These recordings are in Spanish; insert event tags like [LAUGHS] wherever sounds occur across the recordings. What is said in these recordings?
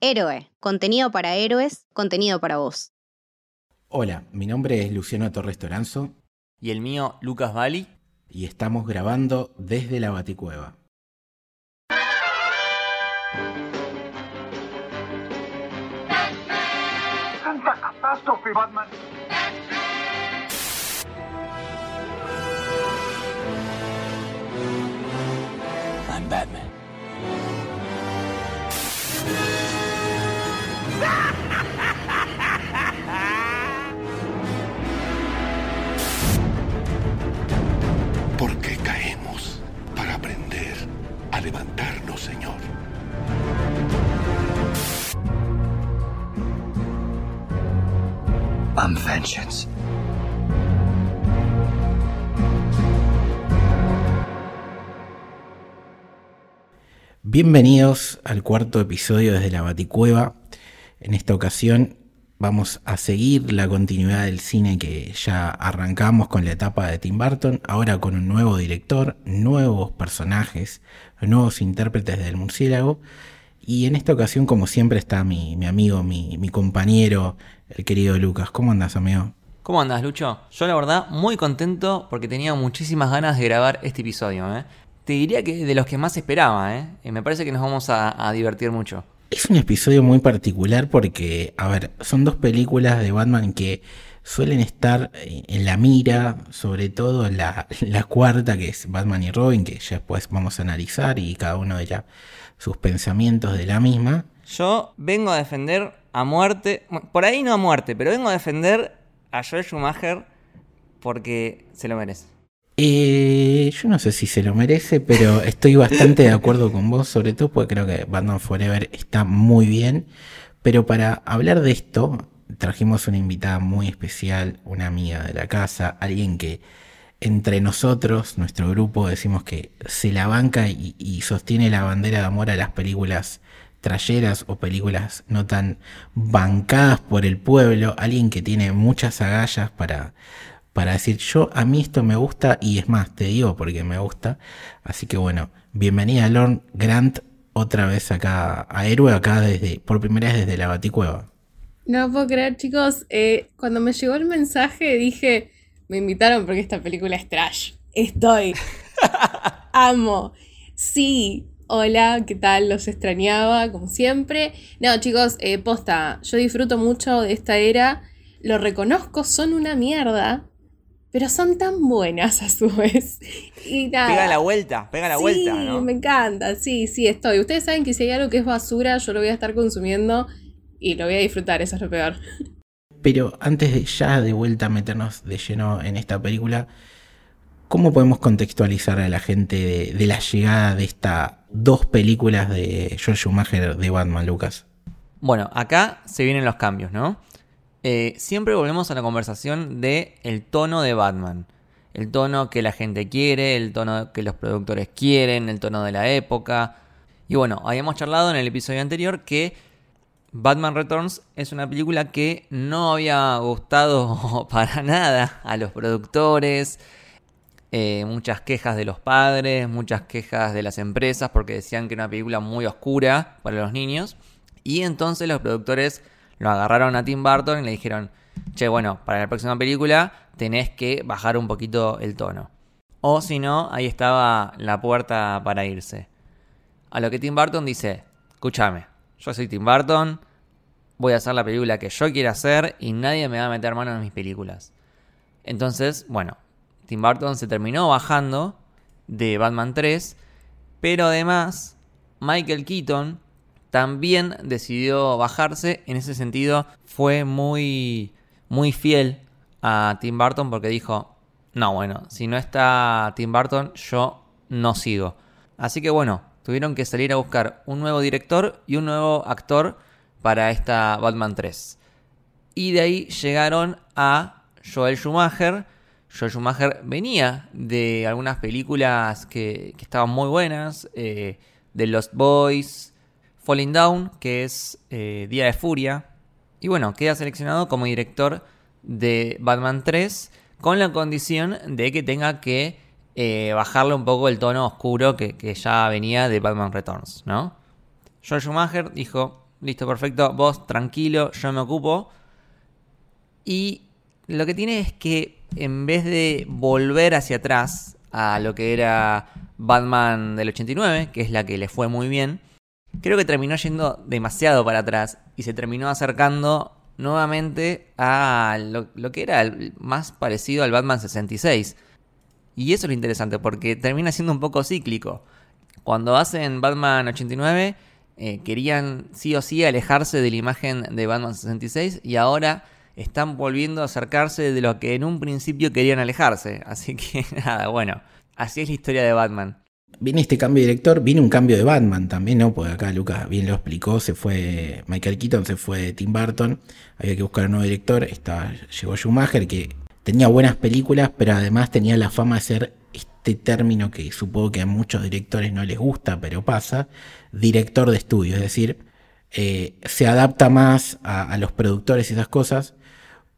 Héroe, contenido para héroes, contenido para vos. Hola, mi nombre es Luciano Torres Toranzo. Y el mío, Lucas Bali. Y estamos grabando desde la Baticueva. Batman. I'm Batman. Señor. Bienvenidos al cuarto episodio desde la Baticueva. En esta ocasión vamos a seguir la continuidad del cine que ya arrancamos con la etapa de Tim Burton, ahora con un nuevo director, nuevos personajes, nuevos intérpretes del murciélago. Y en esta ocasión, como siempre, está mi, amigo, mi, mi, compañero, el querido Lucas. ¿Cómo andas, amigo? ¿Cómo andas, Lucho? Yo la verdad muy contento porque tenía muchísimas ganas de grabar este episodio. ¿eh? Te diría que de los que más esperaba, ¿eh? Y me parece que nos vamos a, a divertir mucho. Es un episodio muy particular porque, a ver, son dos películas de Batman que suelen estar en la mira, sobre todo la, [LAUGHS] la cuarta que es Batman y Robin, que ya después vamos a analizar y cada uno dirá sus pensamientos de la misma. Yo vengo a defender a muerte, por ahí no a muerte, pero vengo a defender a Joel Schumacher porque se lo merece. Eh, yo no sé si se lo merece, pero [LAUGHS] estoy bastante de acuerdo con vos, sobre todo porque creo que Batman Forever está muy bien. Pero para hablar de esto, trajimos una invitada muy especial, una amiga de la casa, alguien que entre nosotros, nuestro grupo, decimos que se la banca y, sostiene la bandera de amor a las películas trayeras o películas no tan bancadas por el pueblo, alguien que tiene muchas agallas para para decir yo a mí esto me gusta y es más, te digo porque me gusta. Así que bueno, bienvenida Lorne Grant otra vez acá a Héroe, acá desde, por primera vez desde la Baticueva. No puedo creer, chicos, eh, cuando me llegó el mensaje dije, me invitaron porque esta película es trash. Estoy. [LAUGHS] Amo. Sí. Hola, ¿qué tal? Los extrañaba, como siempre. No, chicos, eh, posta, yo disfruto mucho de esta era. Lo reconozco, son una mierda pero son tan buenas a su vez. Y nada. Pega la vuelta, pega la sí, vuelta, ¿no? me encanta, sí, sí, estoy. Ustedes saben que si hay algo que es basura, yo lo voy a estar consumiendo y lo voy a disfrutar, eso es lo peor. Pero antes de ya de vuelta a meternos de lleno en esta película, ¿cómo podemos contextualizar a la gente de, de la llegada de estas dos películas de George Schumacher de Batman, Lucas? Bueno, acá se vienen los cambios, ¿no? Eh, siempre volvemos a la conversación de el tono de Batman. El tono que la gente quiere, el tono que los productores quieren, el tono de la época. Y bueno, habíamos charlado en el episodio anterior que Batman Returns es una película que no había gustado [LAUGHS] para nada a los productores. Eh, muchas quejas de los padres, muchas quejas de las empresas porque decían que era una película muy oscura para los niños. Y entonces los productores lo agarraron a Tim Burton y le dijeron, che, bueno, para la próxima película tenés que bajar un poquito el tono. O si no, ahí estaba la puerta para irse. A lo que Tim Burton dice, escúchame, yo soy Tim Burton, voy a hacer la película que yo quiera hacer y nadie me va a meter mano en mis películas. Entonces, bueno, Tim Burton se terminó bajando de Batman 3, pero además Michael Keaton también decidió bajarse. En ese sentido, fue muy, muy fiel a Tim Burton porque dijo: No, bueno, si no está Tim Burton, yo no sigo. Así que bueno, tuvieron que salir a buscar un nuevo director y un nuevo actor para esta Batman 3. Y de ahí llegaron a Joel Schumacher. Joel Schumacher venía de algunas películas que, estaban muy buenas, eh, de Lost Boys, Falling Down, que es eh, Día de Furia. Y bueno, queda seleccionado como director de Batman 3 con la condición de que tenga que eh, bajarle un poco el tono oscuro que, ya venía de Batman Returns, ¿no? George Schumacher dijo, listo, perfecto, vos tranquilo, yo me ocupo. Y lo que tiene es que en vez de volver hacia atrás a lo que era Batman del 89, que es la que le fue muy bien, creo que terminó yendo demasiado para atrás y se terminó acercando nuevamente a lo, que era más parecido al Batman 66. Y eso es lo interesante, porque termina siendo un poco cíclico. Cuando hacen Batman 89, eh, querían sí o sí alejarse de la imagen de Batman 66 y ahora están volviendo a acercarse de lo que en un principio querían alejarse. [LAUGHS] Así que nada, bueno, así es la historia de Batman. Viene este cambio de director, viene un cambio de Batman también, ¿no? Porque acá Lucas bien lo explicó, se fue Michael Keaton, se fue Tim Burton, había que buscar un nuevo director, estaba, llegó Schumacher, que tenía buenas películas, pero además tenía la fama de ser este término que supongo que a muchos directores no les gusta, pero pasa, director de estudio, es decir, eh, se adapta más a, los productores y esas cosas,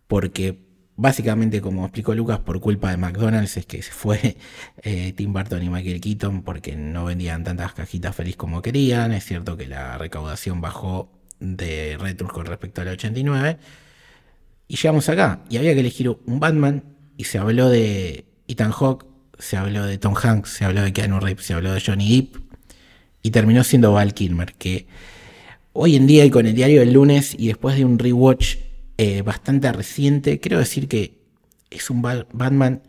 porque Básicamente, como explicó Lucas, por culpa de McDonald's es que se fue [LAUGHS] eh, Tim Burton y Michael Keaton porque no vendían tantas cajitas feliz como querían. Es cierto que la recaudación bajó de Retrus con respecto al 89. Y llegamos acá. Y había que elegir un Batman. Y se habló de Ethan Hawke, se habló de Tom Hanks, se habló de Keanu Reeves, se habló de Johnny Depp. Y terminó siendo Val Kilmer, que hoy en día y con el diario del lunes y después de un rewatch eh, bastante reciente. Quiero decir que es un Batman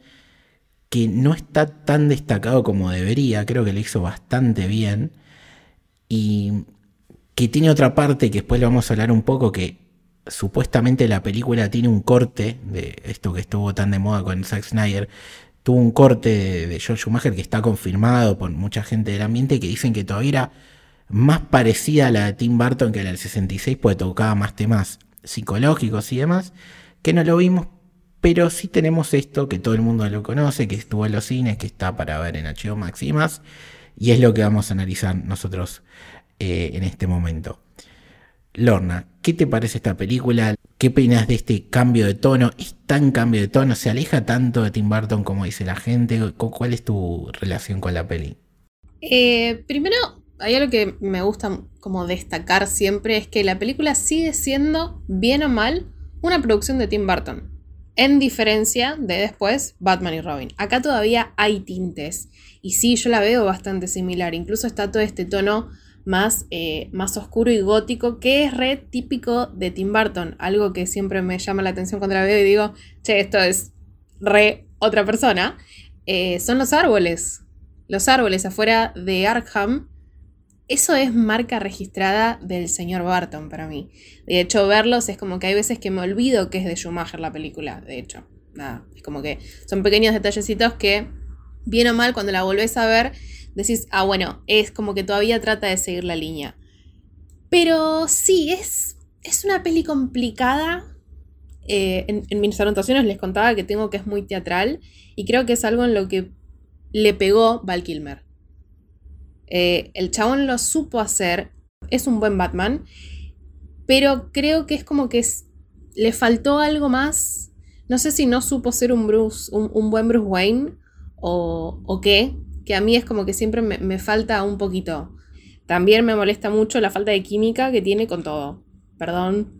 que no está tan destacado como debería. Creo que lo hizo bastante bien. Y que tiene otra parte que después le vamos a hablar un poco que supuestamente la película tiene un corte de esto que estuvo tan de moda con Zack Snyder. Tuvo un corte de, George Schumacher que está confirmado por mucha gente del ambiente que dicen que todavía era más parecida a la de Tim Burton que la del 66 porque tocaba más temas psicológicos y demás, que no lo vimos, pero sí tenemos esto que todo el mundo lo conoce, que estuvo en los cines, que está para ver en HBO Max y más, y es lo que vamos a analizar nosotros eh, en este momento. Lorna, ¿qué te parece esta película? ¿Qué opinas de este cambio de tono? ¿Es tan cambio de tono? ¿Se aleja tanto de Tim Burton como dice la gente? ¿Cuál es tu relación con la peli? Eh, primero, hay algo que me gusta como destacar siempre, es que la película sigue siendo, bien o mal, una producción de Tim Burton. En diferencia de después Batman y Robin. Acá todavía hay tintes. Y sí, yo la veo bastante similar. Incluso está todo este tono más, eh, más oscuro y gótico, que es re típico de Tim Burton. Algo que siempre me llama la atención cuando la veo y digo, che, esto es re otra persona. Eh, son los árboles. Los árboles afuera de Arkham eso es marca registrada del señor Barton para mí. De hecho, verlos es como que hay veces que me olvido que es de Schumacher la película, de hecho. Nada, es como que son pequeños detallecitos que, bien o mal, cuando la volvés a ver, decís, ah, bueno, es como que todavía trata de seguir la línea. Pero sí, es, es una peli complicada. Eh, en, mis anotaciones les contaba que tengo que es muy teatral y creo que es algo en lo que le pegó Val Kilmer. Eh, el chabón lo supo hacer, es un buen Batman, pero creo que es como que le faltó algo más. No sé si no supo ser un, Bruce, un, buen Bruce Wayne o, qué, que a mí es como que siempre me, falta un poquito. También me molesta mucho la falta de química que tiene con todo. Perdón,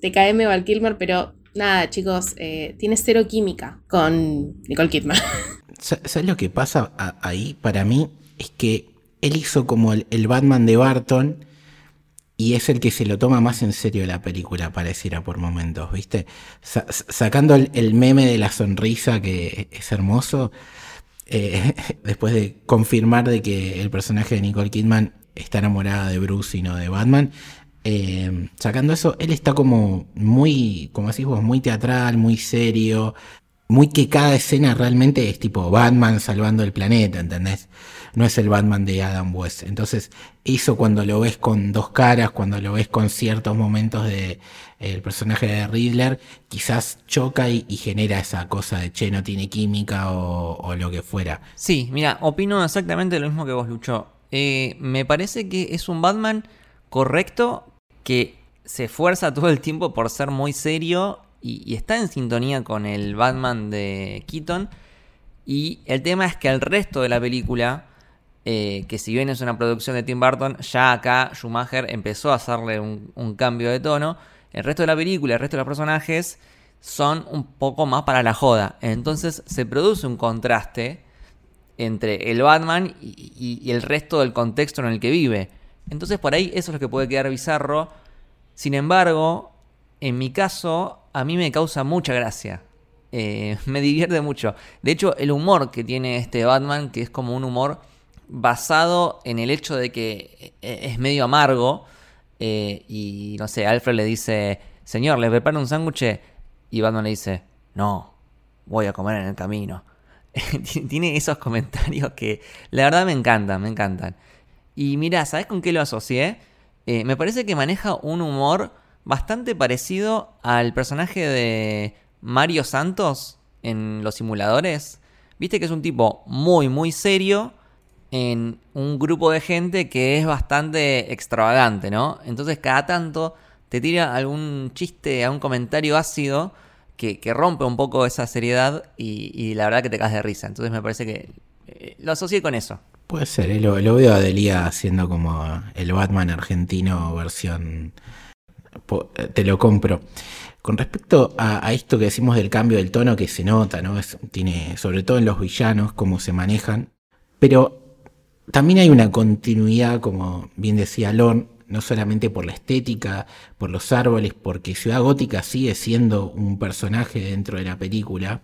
TKM Val Kilmer, pero nada, chicos, eh, tiene cero química con Nicole Kidman. [LAUGHS] ¿Sabes lo que pasa ahí para mí? Es que él hizo como el, Batman de Barton y es el que se lo toma más en serio la película, pareciera por momentos, ¿viste? sacando el, meme de la sonrisa que es hermoso, eh, [LAUGHS] después de confirmar de que el personaje de Nicole Kidman está enamorada de Bruce y no de Batman, eh, sacando eso, él está como muy, como decís vos, muy teatral, muy serio, muy que cada escena realmente es tipo Batman salvando el planeta, ¿entendés? no es el Batman de Adam West. Entonces, eso cuando lo ves con dos caras, cuando lo ves con ciertos momentos de el personaje de Riddler, quizás choca y, genera esa cosa de che, no tiene química o, lo que fuera. Sí, mira, opino exactamente lo mismo que vos, Lucho. Eh, me parece que es un Batman correcto que se esfuerza todo el tiempo por ser muy serio y, está en sintonía con el Batman de Keaton. Y el tema es que el resto de la película eh, que si bien es una producción de Tim Burton, ya acá Schumacher empezó a hacerle un, cambio de tono. El resto de la película, el resto de los personajes son un poco más para la joda. Entonces se produce un contraste entre el Batman y- y el resto del contexto en el que vive. Entonces por ahí eso es lo que puede quedar bizarro. Sin embargo, en mi caso, a mí me causa mucha gracia. Eh, [LAUGHS] me divierte mucho. De hecho, el humor que tiene este Batman, que es como un humor basado en el hecho de que eh, es medio amargo. eh, y no sé, Alfred le dice, señor, ¿le preparo un sándwich? Y Batman le dice, no, voy a comer en el camino. [LAUGHS] Tiene esos comentarios que la verdad me encantan, me encantan. Y mira, ¿sabes con qué lo asocié? Eh, me parece que maneja un humor bastante parecido al personaje de Mario Santos en los simuladores. Viste que es un tipo muy, muy serio en un grupo de gente que es bastante extravagante, ¿no? Entonces cada tanto te tira algún chiste, algún comentario ácido que, que rompe un poco esa seriedad y, la verdad que te caes de risa. Entonces me parece que eh, lo asocié con eso. Puede ser, eh, lo, lo veo a Delia haciendo como el Batman argentino versión... eh, Te lo compro. Con respecto a, a esto que decimos del cambio del tono que se nota, ¿no? Es- tiene, sobre todo en los villanos, cómo se manejan. Pero también hay una continuidad, como bien decía Lorne, no solamente por la estética, por los árboles, porque Ciudad Gótica sigue siendo un personaje dentro de la película,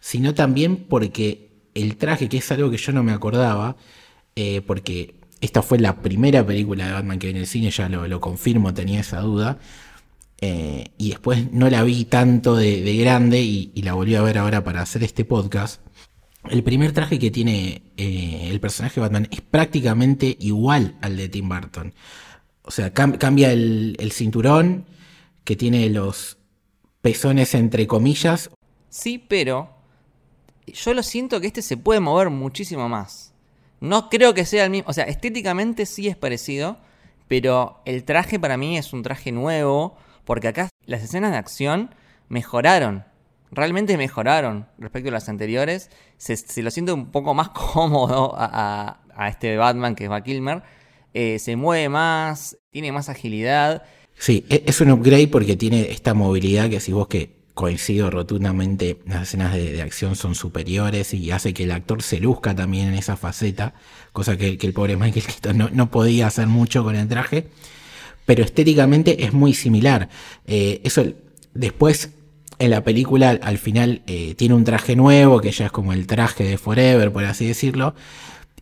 sino también porque el traje, que es algo que yo no me acordaba, eh, porque esta fue la primera película de Batman que vi en el cine, ya lo, lo confirmo, tenía esa duda, eh, y después no la vi tanto de, de grande y, la volví a ver ahora para hacer este podcast. El primer traje que tiene eh, el personaje de Batman es prácticamente igual al de Tim Burton. O sea, cam- cambia el, el cinturón, que tiene los pezones entre comillas. Sí, pero yo lo siento que este se puede mover muchísimo más. No creo que sea el mismo. O sea, estéticamente sí es parecido. Pero el traje para mí es un traje nuevo. Porque acá las escenas de acción mejoraron. Realmente mejoraron respecto a las anteriores. Se, se lo siento un poco más [LAUGHS] cómodo a, a- este Batman que es Val Kilmer. Eh, se mueve más, tiene más agilidad. Sí, e- es un upgrade porque tiene esta movilidad que si vos que coincido rotundamente, las escenas de, acción son superiores y hace que el actor se luzca también en esa faceta, cosa que, el pobre Michael Keaton no, podía hacer mucho con el traje, pero estéticamente es muy similar. Eh, eso después en la película al final eh, tiene un traje nuevo, que ya es como el traje de Forever, por así decirlo,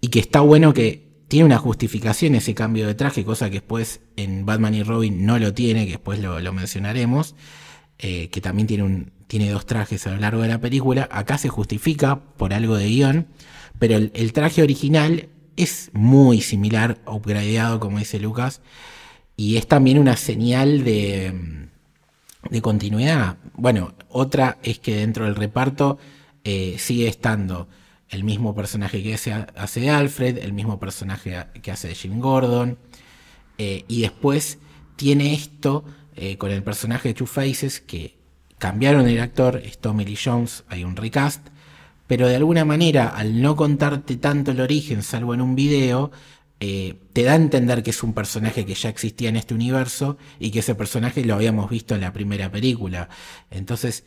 y que está bueno que tiene una justificación ese cambio de traje, cosa que después en Batman y Robin no lo tiene, que después lo mencionaremos, eh, que también tiene, un, tiene dos trajes a lo largo de la película. Acá se justifica por algo de guion, pero el, traje original es muy similar, upgradeado, como dice Lucas, y es también una señal de, de continuidad. Bueno, otra es que dentro del reparto eh, sigue estando el mismo personaje que hace, Alfred, el mismo personaje que hace de Jim Gordon, eh, y después tiene esto eh, con el personaje de Two Faces que cambiaron el actor, es Tommy Lee Jones, hay un recast, pero de alguna manera al no contarte tanto el origen, salvo en un video, eh, te da a entender que es un personaje que ya existía en este universo y que ese personaje lo habíamos visto en la primera película. Entonces,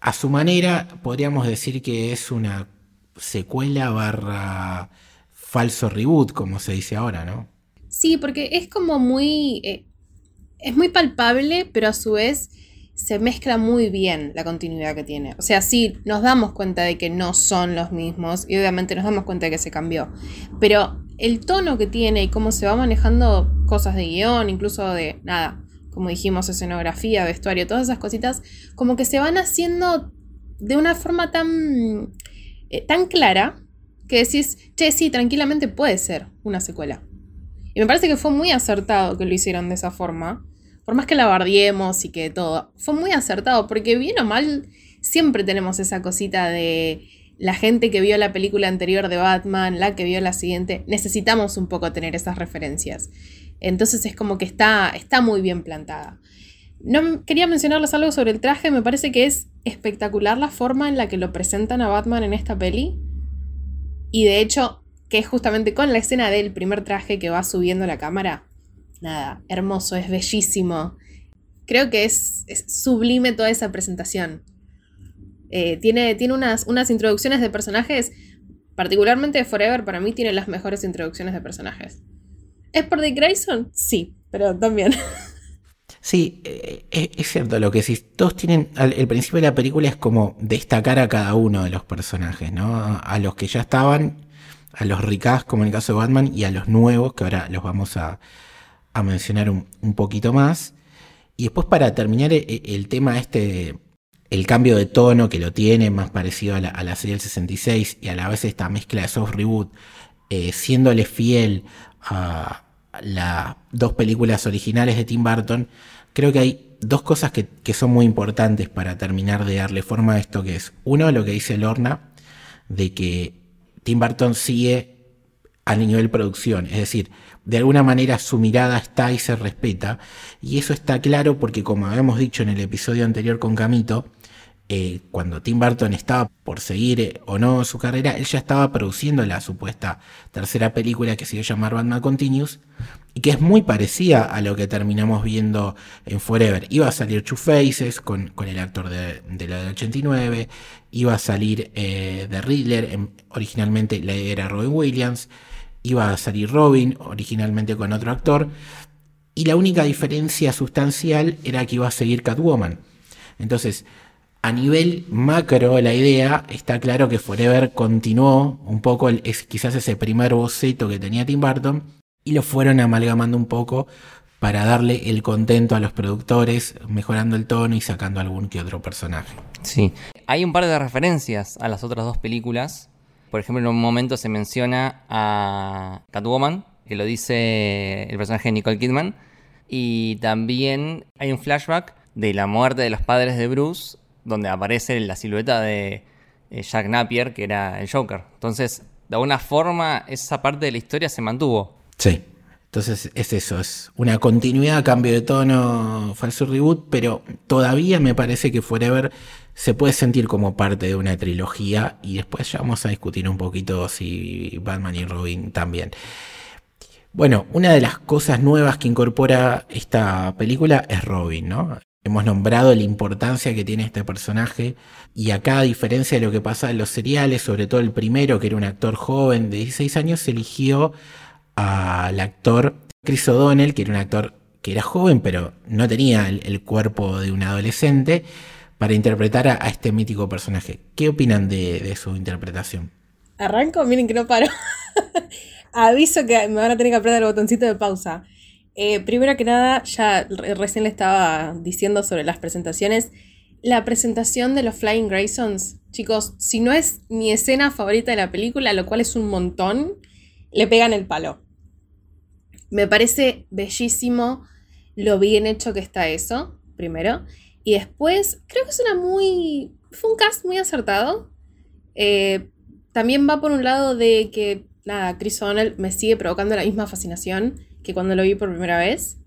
a su manera, podríamos decir que es una secuela barra falso reboot, como se dice ahora, ¿no? Sí, porque es como muy. eh, es muy palpable, pero a su vez se mezcla muy bien la continuidad que tiene. O sea, sí, nos damos cuenta de que no son los mismos y obviamente nos damos cuenta de que se cambió. Pero el tono que tiene y cómo se va manejando cosas de guion, incluso de nada, como dijimos, escenografía, vestuario, todas esas cositas, como que se van haciendo de una forma tan, eh, tan clara que decís, che, sí, tranquilamente puede ser una secuela. Y me parece que fue muy acertado que lo hicieron de esa forma. Por más que la bardiemos y que todo. Fue muy acertado porque bien o mal siempre tenemos esa cosita de la gente que vio la película anterior de Batman, la que vio la siguiente. Necesitamos un poco tener esas referencias. Entonces es como que está, está muy bien plantada. No quería mencionarles algo sobre el traje, me parece que es espectacular la forma en la que lo presentan a Batman en esta peli. Y de hecho, que es justamente con la escena del primer traje que va subiendo la cámara. Nada, hermoso, es bellísimo. Creo que es, sublime toda esa presentación. Eh, tiene tiene unas, unas introducciones de personajes, particularmente Forever, para mí tiene las mejores introducciones de personajes. ¿Es por Dick Grayson? Sí, pero también. [LAUGHS] Sí, eh, eh, es cierto lo que sí. Todos tienen. El principio de la película es como destacar a cada uno de los personajes, ¿no? A los que ya estaban, a los ricas, como en el caso de Batman, y a los nuevos, que ahora los vamos a, mencionar un, poquito más. Y después, para terminar, e- e- el tema este. El cambio de tono que lo tiene, más parecido a la, a la serie del 66, y a la vez esta mezcla de soft reboot, eh, siéndole fiel a las dos películas originales de Tim Burton, creo que hay dos cosas que, que son muy importantes para terminar de darle forma a esto, que es, uno, lo que dice Lorna, de que Tim Burton sigue a nivel producción, es decir, de alguna manera su mirada está y se respeta, y eso está claro porque como habíamos dicho en el episodio anterior con Camito, eh, cuando Tim Burton estaba por seguir eh, o no su carrera, él ya estaba produciendo la supuesta tercera película que se iba a llamar Batman Continuous y que es muy parecida a lo que terminamos viendo en Forever. Iba a salir Two Faces con, con el actor de, de la del 89, iba a salir eh, The Riddler, en- originalmente la idea era Robin Williams, iba a salir Robin, originalmente con otro actor, y la única diferencia sustancial era que iba a seguir Catwoman. Entonces, a nivel macro, la idea está claro que Forever continuó un poco, es quizás ese primer boceto que tenía Tim Burton, y lo fueron amalgamando un poco para darle el contento a los productores, mejorando el tono y sacando algún que otro personaje. Sí. Hay un par de referencias a las otras dos películas. Por ejemplo, en un momento se menciona a Catwoman, que lo dice el personaje de Nicole Kidman. Y también hay un flashback de la muerte de los padres de Bruce, donde aparece la silueta de eh, Jack Napier, que era el Joker. Entonces, de alguna forma, esa parte de la historia se mantuvo. Sí. Entonces es eso, es una continuidad, cambio de tono, falso reboot, pero todavía me parece que Forever se puede sentir como parte de una trilogía y después ya vamos a discutir un poquito si Batman y Robin también. Bueno, una de las cosas nuevas que incorpora esta película es Robin, ¿no? Hemos nombrado la importancia que tiene este personaje y acá a diferencia de lo que pasa en los seriales, sobre todo el primero, que era un actor joven de 16 años, se eligió al actor Chris O'Donnell, que era un actor que era joven, pero no tenía el, cuerpo de un adolescente, para interpretar a, este mítico personaje. ¿Qué opinan de, su interpretación? Arranco, miren que no paro. [LAUGHS] Aviso que me van a tener que apretar el botoncito de pausa. Eh, primero que nada, ya re- recién le estaba diciendo sobre las presentaciones. La presentación de los Flying Graysons, chicos, si no es mi escena favorita de la película, lo cual es un montón, le pegan el palo. Me parece bellísimo lo bien hecho que está eso, primero. Y después, creo que es una muy. Fue un cast muy acertado. Eh, también va por un lado de que, nada, Chris O'Donnell me sigue provocando la misma fascinación que cuando lo vi por primera vez.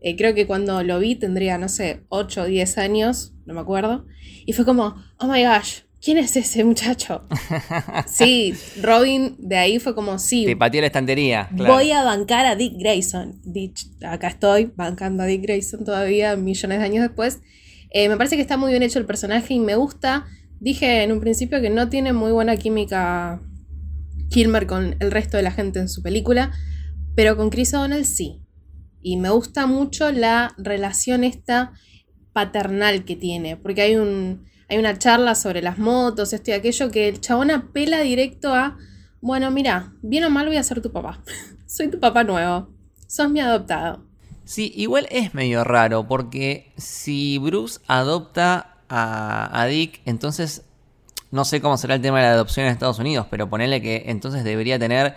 Eh, creo que cuando lo vi tendría, no sé, 8 o 10 años, no me acuerdo. Y fue como, oh my gosh, ¿quién es ese muchacho? sí, Robin de ahí fue como, sí, Te pateó la estantería. claro. Voy a bancar a Dick Grayson. Dich- acá estoy, bancando a Dick Grayson todavía, millones de años después. Eh, me parece que está muy bien hecho el personaje y me gusta. Dije en un principio que no tiene muy buena química Kilmer con el resto de la gente en su película, pero con Chris O'Donnell sí. Y me gusta mucho la relación esta paternal que tiene, porque hay un hay una charla sobre las motos, esto y aquello, que el chabón apela directo a, bueno, mira, bien o mal voy a ser tu papá. [LAUGHS] Soy tu papá nuevo. Sos mi adoptado. Sí, igual es medio raro porque si Bruce adopta a, Dick, entonces no sé cómo será el tema de la adopción en Estados Unidos, pero ponele que entonces debería tener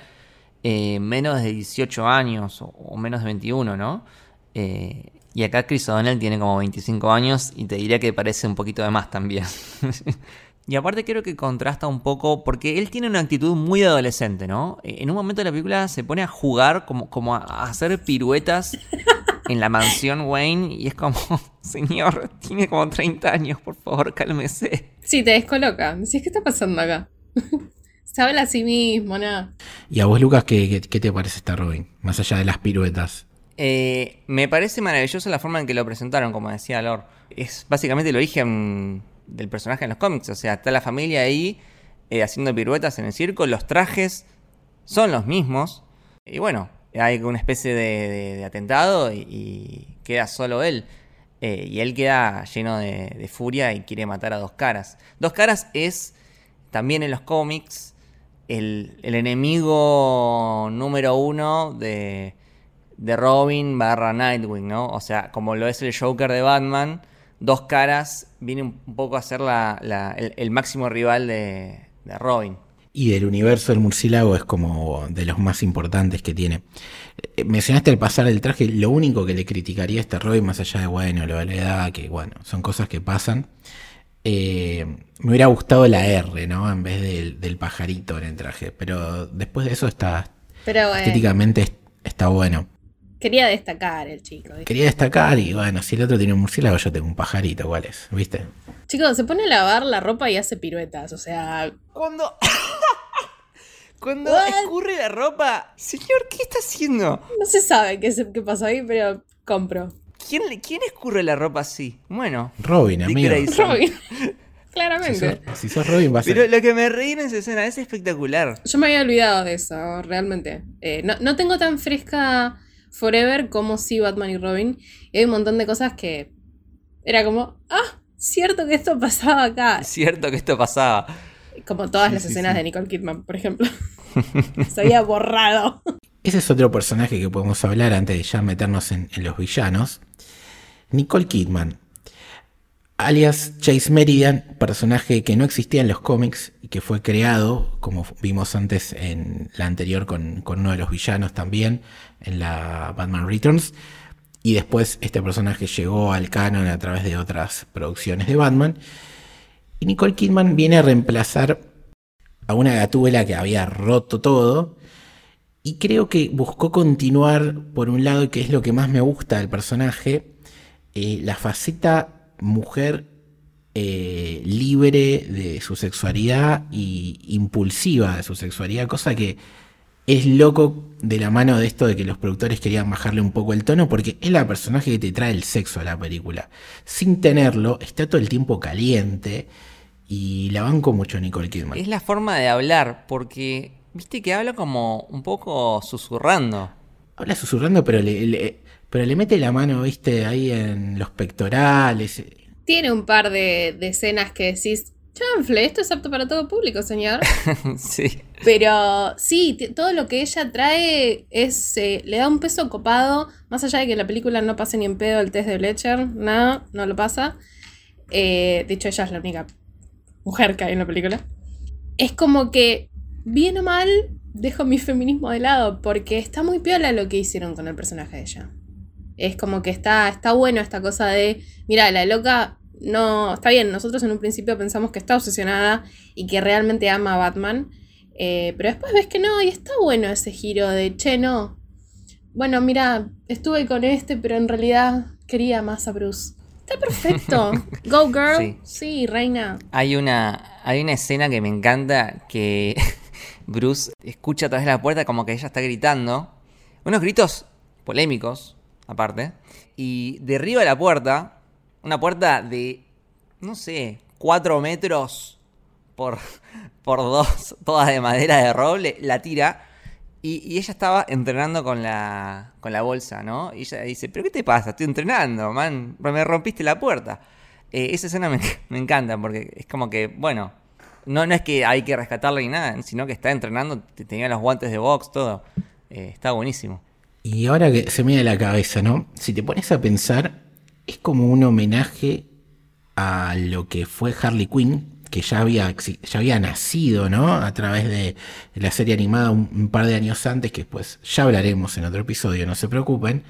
eh, menos de 18 años o, o menos de 21, ¿no? Eh, y acá Chris O'Donnell tiene como 25 años y te diría que parece un poquito de más también. [LAUGHS] y aparte creo que contrasta un poco porque él tiene una actitud muy adolescente, ¿no? Eh, En un momento de la película se pone a jugar como, como a a hacer piruetas en la mansión Wayne y es como, [LAUGHS] señor, tiene como 30 años, por favor, cálmese. Sí, te descoloca. Decís, ¿qué está pasando acá? [LAUGHS] Se habla a sí mismo, nada. Y a vos, Lucas, ¿qué, qué, qué te parece esta Robin? Más allá de las piruetas. Eh, me parece maravillosa la forma en que lo presentaron, como decía Lor. Es básicamente el origen del personaje en los cómics. O sea, está la familia ahí eh, haciendo piruetas en el circo. Los trajes son los mismos. Y bueno, hay una especie de, atentado y, queda solo él. Eh, y él queda lleno de, furia y quiere matar a Dos Caras. Dos Caras es también en los cómics el enemigo número uno de, de Robin barra Nightwing, ¿no? O sea, como lo es el Joker de Batman, Dos Caras viene un poco a ser la- la- el, el máximo rival de, de Robin. Y del universo del murciélago es como de los más importantes que tiene. Eh, Mencionaste al pasar el traje, lo único que le criticaría a este Robin, más allá de, bueno, lo de la edad, que bueno, son cosas que pasan. eh, me hubiera gustado la R, ¿no? En vez del, del pajarito en el traje. Pero después de eso está, Pero bueno, estéticamente es- está bueno. Quería destacar el chico. ¿viste? Quería destacar y bueno, si el otro tiene un murciélago, yo tengo un pajarito, ¿cuál es? ¿Viste? Chicos, se pone a lavar la ropa y hace piruetas. O sea, Cuando. [LAUGHS] Cuando What? escurre la ropa. Señor, ¿qué está haciendo? no se sabe qué, qué pasó ahí, pero compro. ¿Quién, ¿Quién escurre la ropa así? Bueno. Robin, amigo. Grayson. Robin. [LAUGHS] Si Claramente. sos, si sos Robin, vas a Pero lo que me reí en esa escena es espectacular. Yo me había olvidado de eso, realmente. Eh, no, no tengo tan fresca Forever como sí Batman y Robin. Y hay un montón de cosas que era como, ah, cierto que esto pasaba acá. [LAUGHS] Cierto que esto pasaba. Como todas las escenas de Nicole Kidman, por ejemplo. [LAUGHS] Se había borrado. Ese es otro personaje que podemos hablar antes de ya meternos en, en los villanos. Nicole Kidman, alias Chase Meridian, personaje que no existía en los cómics y que fue creado, como vimos antes en la anterior con, con uno de los villanos también, en la Batman Returns. Y después este personaje llegó al canon a través de otras producciones de Batman. Y Nicole Kidman viene a reemplazar a una gatúbela que había roto todo. Y creo que buscó continuar, por un lado, que es lo que más me gusta del personaje, eh, la faceta mujer eh, libre de su sexualidad y impulsiva de su sexualidad, cosa que es loco de la mano de esto de que los productores querían bajarle un poco el tono, porque es la personaje que te trae el sexo a la película. Sin tenerlo, está todo el tiempo caliente y la banco mucho Nicole Kidman. Es la forma de hablar, porque viste que habla como un poco susurrando. Habla susurrando, pero le, le- pero le mete la mano, viste, ahí en los pectorales. Tiene un par de, de escenas que decís, chanfle, esto es apto para todo público, señor. [LAUGHS] sí. Pero sí, todo lo que ella trae es eh, le da un peso copado, más allá de que la película no pase ni en pedo el test de Blecher, nada, no lo pasa. Eh, de hecho, ella es la única mujer que hay en la película. Es como que, bien o mal, dejo mi feminismo de lado, porque está muy piola lo que hicieron con el personaje de ella. Es como que está, está bueno esta cosa de, mira, la loca no, está bien, nosotros en un principio pensamos que está obsesionada y que realmente ama a Batman, eh, pero después ves que no, y está bueno ese giro de, che, no. Bueno, mira, estuve con este, pero en realidad quería más a Bruce. Está perfecto. [LAUGHS] Go girl. Sí. Sí, reina. Hay una, hay una escena que me encanta que [LAUGHS] Bruce escucha a través de la puerta como que ella está gritando. Unos gritos polémicos, aparte. Y derriba la puerta, una puerta de, no sé, 4 metros por, por 2, todas de madera de roble, la tira. Y, ella estaba entrenando con la, con la bolsa, ¿no? Y ella dice, ¿pero qué te pasa? Estoy entrenando, man. Me rompiste la puerta. Eh, esa escena me, [LAUGHS] me encanta porque es como que, bueno, no, no es que hay que rescatarla ni nada, sino que está entrenando, te- tenía los guantes de box, todo. Eh, está buenísimo. Y ahora que se me viene a la cabeza, ¿no? Si te pones a pensar, es como un homenaje a lo que fue Harley Quinn, que ya había, ya había nacido, ¿no? A través de la serie animada un, par de años antes, que pues ya hablaremos en otro episodio, no se preocupen.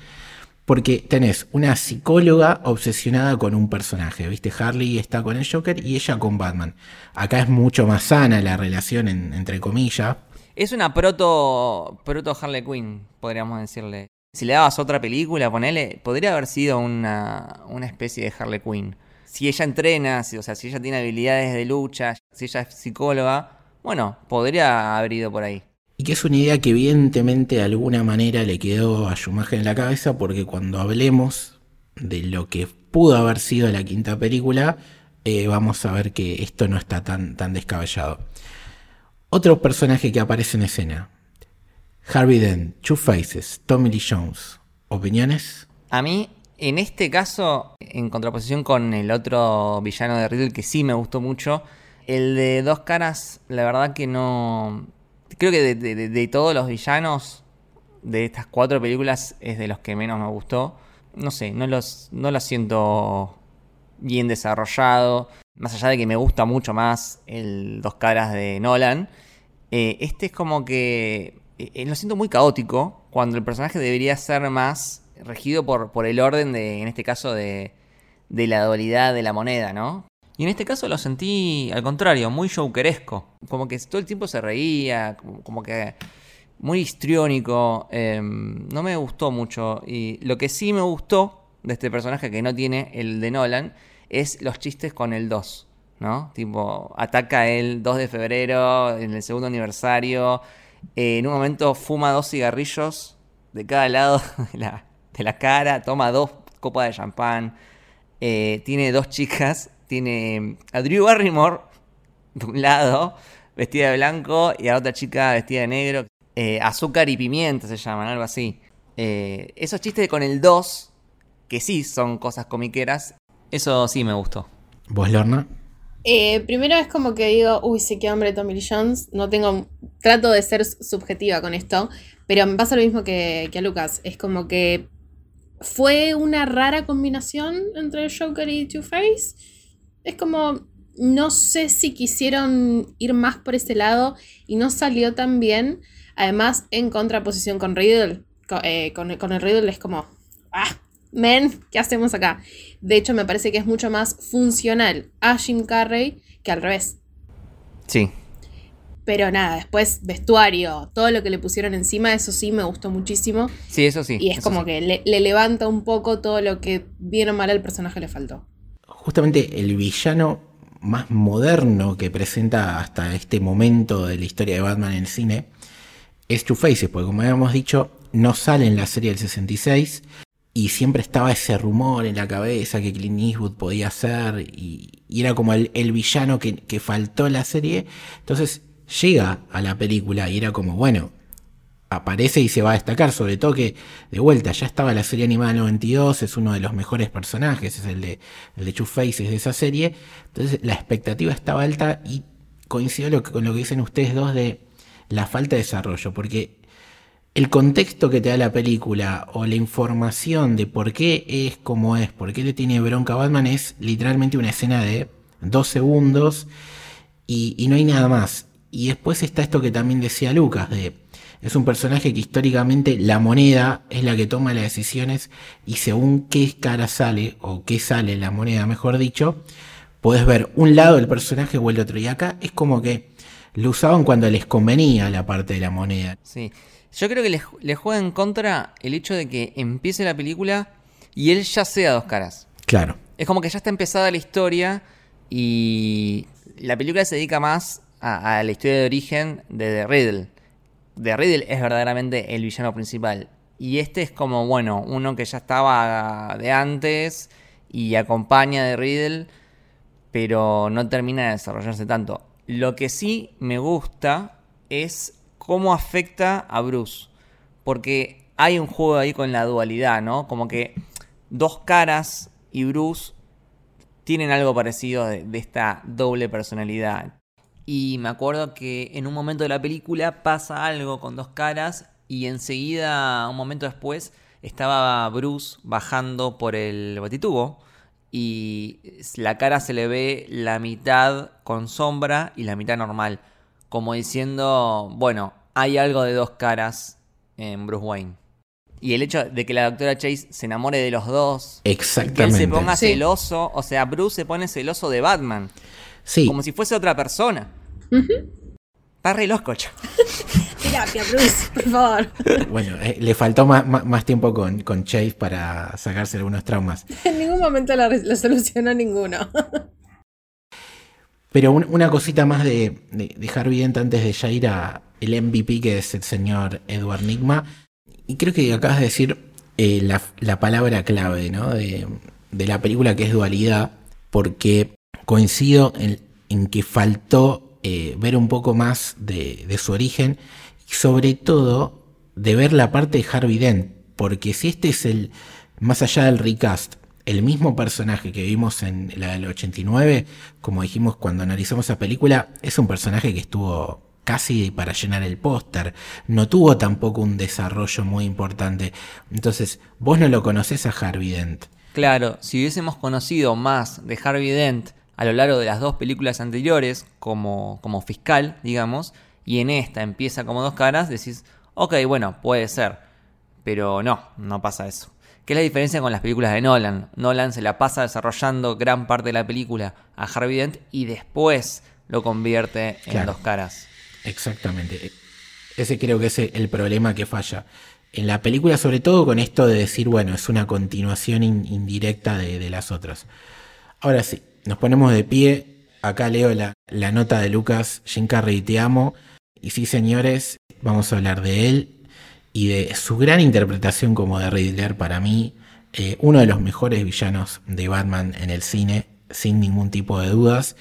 Porque tenés una psicóloga obsesionada con un personaje, ¿viste? Harley está con el Joker y ella con Batman. Acá es mucho más sana la relación, en- entre comillas. Es una proto, proto Harley Quinn, podríamos decirle. Si le dabas otra película, ponele, podría haber sido una, una especie de Harley Quinn. Si ella entrena, si, o sea, si ella tiene habilidades de lucha, si ella es psicóloga, bueno, podría haber ido por ahí. Y que es una idea que evidentemente de alguna manera le quedó a Schumacher en la cabeza porque cuando hablemos de lo que pudo haber sido la quinta película, eh, vamos a ver que esto no está tan, tan descabellado. Otro personaje que aparece en escena. Harvey Dent, Two Faces, Tommy Lee Jones. ¿Opiniones? A mí, en este caso, en contraposición con el otro villano de Riddle que sí me gustó mucho, el de Dos Caras, la verdad que no... Creo que de, todos los villanos de estas cuatro películas es de los que menos me gustó. No sé, no los, no lo siento bien desarrollado. Más allá de que me gusta mucho más el Dos Caras de Nolan. eh, este es como que eh, lo siento muy caótico cuando el personaje debería ser más regido por, por el orden de, en este caso, de, de la dualidad de la moneda, ¿no? Y en este caso lo sentí al contrario, muy jokeresco. Como que todo el tiempo se reía, como, que muy histriónico. eh, no me gustó mucho. Y lo que sí me gustó de este personaje que no tiene el de Nolan es los chistes con el 2. ¿No? Tipo, ataca el 2 de febrero, en el segundo aniversario. Eh, en un momento fuma dos cigarrillos de cada lado [LAUGHS] de la, de la cara, toma dos copas de champán. eh, tiene dos chicas. Tiene a Drew Barrymore de un lado, vestida de blanco, y a otra chica vestida de negro. Eh, azúcar y pimienta se llaman, algo así. Esos chistes con el 2, que sí son cosas comiqueras, eso sí me gustó. ¿Vos, Lorna? Eh, primero es como que digo, uy, sí, qué hombre Tommy Lee Jones. No tengo. Trato de ser subjetiva con esto. Pero me pasa lo mismo que, que a Lucas. Es como que fue una rara combinación entre Joker y Two-Face. Es como. No sé si quisieron ir más por ese lado y no salió tan bien. Además, en contraposición con Riddle. co- eh, con, con el Riddle es como. ¡Ah! Men, ¿qué hacemos acá? De hecho, me parece que es mucho más funcional a Jim Carrey que al revés. Sí, Pero nada, después vestuario, todo lo que le pusieron encima, eso sí me gustó muchísimo. sí, eso sí. y es como sí. que le, le levanta un poco todo lo que bien o mal al personaje le faltó. Justamente el villano más moderno que presenta hasta este momento de la historia de Batman en el cine es Two Faces, porque como habíamos dicho, no sale en la serie del 66 y siempre estaba ese rumor en la cabeza que Clint Eastwood podía ser y, era como el, el villano que, que faltó en la serie. Entonces llega a la película y era como, bueno, aparece y se va a destacar, sobre todo que de vuelta ya estaba la serie animada del 92, es uno de los mejores personajes, es el de, el de Faces de esa serie, entonces la expectativa estaba alta y coincido lo con lo que dicen ustedes dos de la falta de desarrollo, porque el contexto que te da la película o la información de por qué es como es, por qué le tiene bronca a Batman es literalmente una escena de dos segundos y, no hay nada más. Y después está esto que también decía Lucas, de es un personaje que históricamente la moneda es la que toma las decisiones y según qué cara sale, o qué sale la moneda, mejor dicho, podés ver un lado del personaje o el otro. Y acá es como que lo usaban cuando les convenía la parte de la moneda. Sí. Yo creo que le, le juega en contra el hecho de que empiece la película y él ya sea dos caras. Claro. Es como que ya está empezada la historia y la película se dedica más a, a la historia de origen de The Riddle. The Riddle es verdaderamente el villano principal. Y este es como, bueno, uno que ya estaba de antes y acompaña a The Riddle, pero no termina de desarrollarse tanto. Lo que sí me gusta es cómo afecta a Bruce. Porque hay un juego ahí con la dualidad, ¿no? Como que dos caras y Bruce tienen algo parecido de, esta doble personalidad. Y me acuerdo que en un momento de la película pasa algo con dos caras y enseguida, un momento después, estaba Bruce bajando por el batitubo y la cara se le ve la mitad con sombra y la mitad normal. Como diciendo, bueno, hay algo de dos caras en Bruce Wayne. Y el hecho de que la doctora Chase se enamore de los dos, y que él Exactamente. se ponga Sí. celoso, o sea, Bruce se pone celoso de Batman, Sí, como si fuese otra persona. Está re loco. [LAUGHS] Terapia, Bruce, por favor. bueno, eh, le faltó más, más- más tiempo con, con Chase para sacarse algunos traumas. en ningún momento lo, lo solucionó ninguno. Pero un- una cosita más de, de, de Harvey Dent antes de ya ir a el MVP que es el señor Edward Nigma. Y creo que acabas de decir eh, la, la palabra clave de, la película que es dualidad, porque coincido en, en que faltó eh, ver un poco más de, de su origen y sobre todo de ver la parte de Harvey Dent, porque si este es el, más allá del recast, el mismo personaje que vimos en la del 89, como dijimos cuando analizamos esa película, es un personaje que estuvo casi para llenar el póster, no tuvo tampoco un desarrollo muy importante. Entonces, vos no lo conocés a Harvey Dent. Claro, si hubiésemos conocido más de Harvey Dent a lo largo de las dos películas anteriores, como, como fiscal, digamos, y en esta empieza como dos caras, decís, ok, bueno, puede ser. Pero no, no pasa eso. ¿Qué es la diferencia con las películas de Nolan? Nolan se la pasa desarrollando gran parte de la película a Harvey Dent y después lo convierte en Claro. dos caras. Exactamente. Ese creo que es el problema que falla. En la película, sobre todo con esto de decir, bueno, es una continuación in- indirecta de, de las otras. Ahora sí, nos ponemos de pie. Acá leo la, la nota de Lucas, Jim Carrey, te amo. Y sí, señores, vamos a hablar de él y de su gran interpretación como de Riddler para mí. eh, uno de los mejores villanos de Batman en el cine, sin ningún tipo de dudas.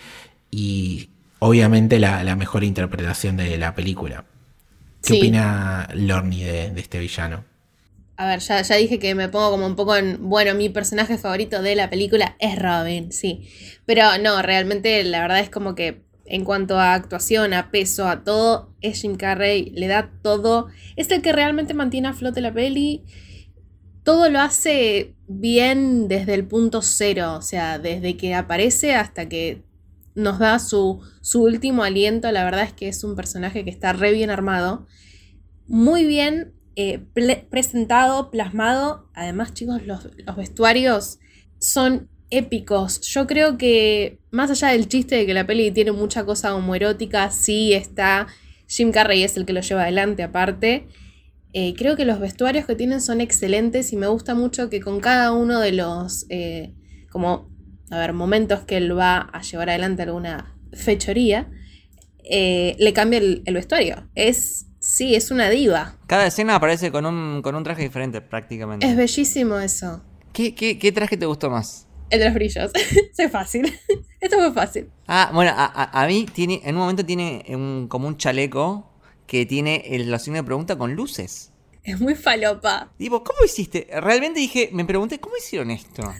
Y obviamente la, la mejor interpretación de la película. ¿Qué Sí. opina Lorne de, de este villano? A ver, ya, ya dije que me pongo como un poco en. Bueno, mi personaje favorito de la película es Robin, sí. Pero no, realmente la verdad es como que en cuanto a actuación, a peso, a todo, es Jim Carrey, le da todo. Es el que realmente mantiene a flote la peli. Todo lo hace bien desde el punto cero, o sea, desde que aparece hasta que nos da su, su último aliento. La verdad es que es un personaje que está re bien armado muy bien eh, presentado, plasmado. Además, chicos, los, los vestuarios son épicos. Yo creo que, más allá del chiste de que la peli tiene mucha cosa homoerótica, sí está. Jim Carrey es el que lo lleva adelante, aparte. Eh, creo que los vestuarios que tienen son excelentes y me gusta mucho que con cada uno de los, eh, como, a ver, momentos que él va a llevar adelante alguna fechoría, eh, le cambia el, el vestuario. Es, sí, es una diva. Cada escena aparece con un, con un traje diferente prácticamente. Es bellísimo eso. ¿Qué, qué, qué traje te gustó más? El de los brillos. es fácil. [LAUGHS] Esto fue fácil. Ah, bueno, a, a- a mí tiene, en un momento tiene un, como un chaleco que tiene el, los signos de pregunta con luces. Es muy falopa. Digo, ¿cómo hiciste? Realmente dije, me pregunté, ¿cómo hicieron esto? [LAUGHS]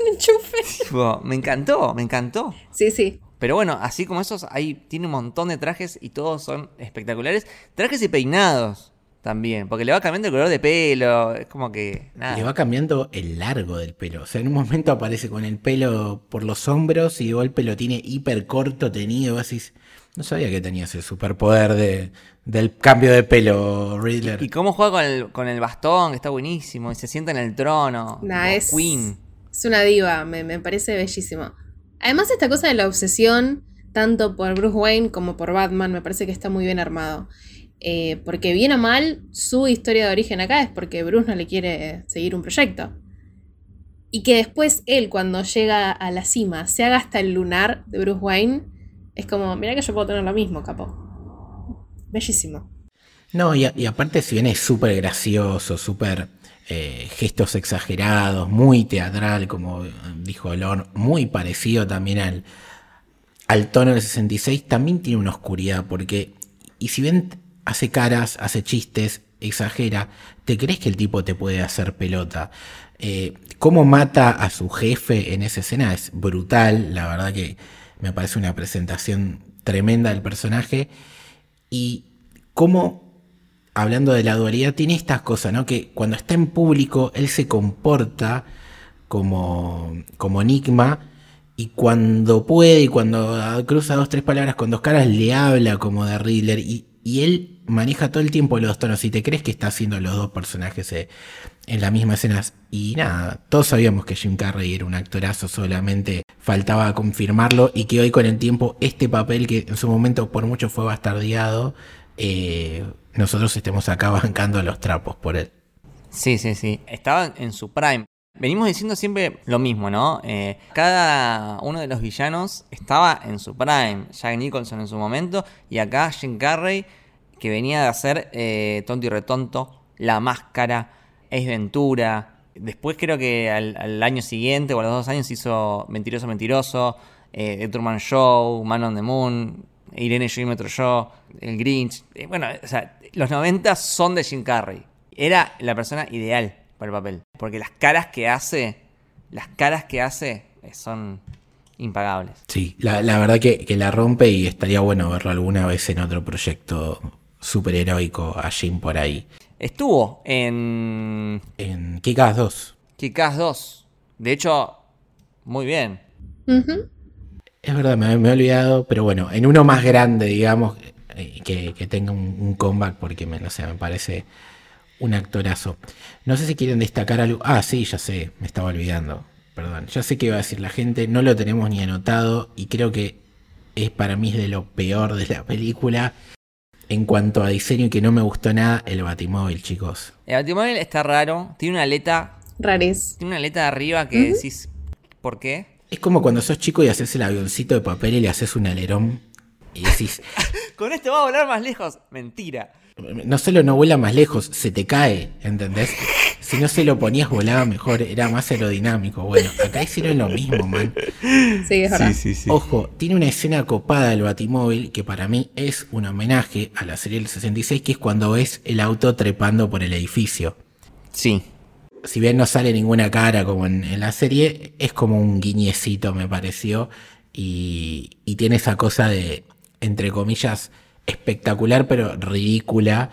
Un enchufe. Tipo, me encantó, me encantó. Sí, sí. Pero bueno, así como esos, ahí tiene un montón de trajes y todos son espectaculares. Trajes y peinados también, porque le va cambiando el color de pelo. Es como que. Nada. Le va cambiando el largo del pelo. O sea, en un momento aparece con el pelo por los hombros y de golpe lo tiene hiper corto, tenido. decís, no sabía que tenía ese superpoder de, del cambio de pelo, Riddler. Y cómo juega con el, con el bastón, que está buenísimo. Y se sienta en el trono. Nah, es, Queen. es una diva. Me, me parece bellísimo. Además, esta cosa de la obsesión, tanto por Bruce Wayne como por Batman, me parece que está muy bien armado. Eh, porque bien o mal, su historia de origen acá es porque Bruce no le quiere seguir un proyecto. Y que después él, cuando llega a la cima, se haga hasta el lunar de Bruce Wayne, es como, mira que yo puedo tener lo mismo, capo. Bellísimo. No, y, aparte, si bien es súper gracioso, súper eh, gestos exagerados, muy teatral, como dijo Lorne, muy parecido también al, al tono del 66, también tiene una oscuridad, porque, y si bien hace caras, hace chistes, exagera, te crees que el tipo te puede hacer pelota. Eh, cómo mata a su jefe en esa escena es brutal, la verdad que me parece una presentación tremenda del personaje. Y cómo, hablando de la dualidad, tiene estas cosas, ¿no? Que cuando está en público, él se comporta como, como enigma. Y cuando puede, y cuando cruza dos, tres palabras con dos caras, le habla como de Riddler. Y, y él maneja todo el tiempo los tonos. Y te crees que está haciendo los dos personajes eh, en la misma escena. Y nada, todos sabíamos que Jim Carrey era un actorazo, solamente faltaba confirmarlo. Y que hoy con el tiempo, este papel que en su momento por mucho fue bastardeado, eh, nosotros estemos acá [LAUGHS] bancando los trapos por él. Sí, sí, sí. Estaba en su prime. Venimos diciendo siempre lo mismo, ¿no? Eh, cada uno de los villanos estaba en su prime. Jack Nicholson en su momento. Y acá Jim Carrey, que venía de hacer eh, Tonto y Retonto, La Máscara, Ace Ventura. Después creo que al, año siguiente o a los dos años hizo Mentiroso Mentiroso, eh, The Truman Show, Man on the Moon, Irene Yo y Metro Yo, El Grinch. Eh, bueno, o sea, los 90 son de Jim Carrey. Era la persona ideal para el papel. Porque las caras que hace, las caras que hace eh, son impagables. Sí, la, verdad que, la rompe y estaría bueno verlo alguna vez en otro proyecto superheroico a Jim por ahí. Estuvo en... En Kikas 2. Kikas 2. De hecho, muy bien. Es verdad, me, he olvidado, pero bueno, en uno más grande, digamos, eh, que, tenga un, comeback, porque me, no sé, me parece un actorazo. No sé si quieren destacar algo. Ah, sí, ya sé, me estaba olvidando. Perdón, ya sé que iba a decir la gente, no lo tenemos ni anotado y creo que es para mí de lo peor de la película. En cuanto a diseño y que no me gustó nada, el Batimóvil, chicos. El Batimóvil está raro, tiene una aleta. Rares. Tiene una aleta de arriba que decís, ¿por qué? Es como cuando sos chico y haces el avioncito de papel y le haces un alerón y decís... [LAUGHS] Con esto va a volar más lejos. Mentira. No solo no vuela más lejos, se te cae, ¿entendés? Si no se lo ponías volaba mejor, era más aerodinámico. Bueno, acá hicieron lo mismo, man. Sí, es verdad. Ojo, tiene una escena copada el Batimóvil que para mí es un homenaje a la serie del 66, que es cuando ves el auto trepando por el edificio. Sí si bien no sale ninguna cara como en, la serie, es como un guiñecito, me pareció. Y, tiene esa cosa de, entre comillas, espectacular, pero ridícula.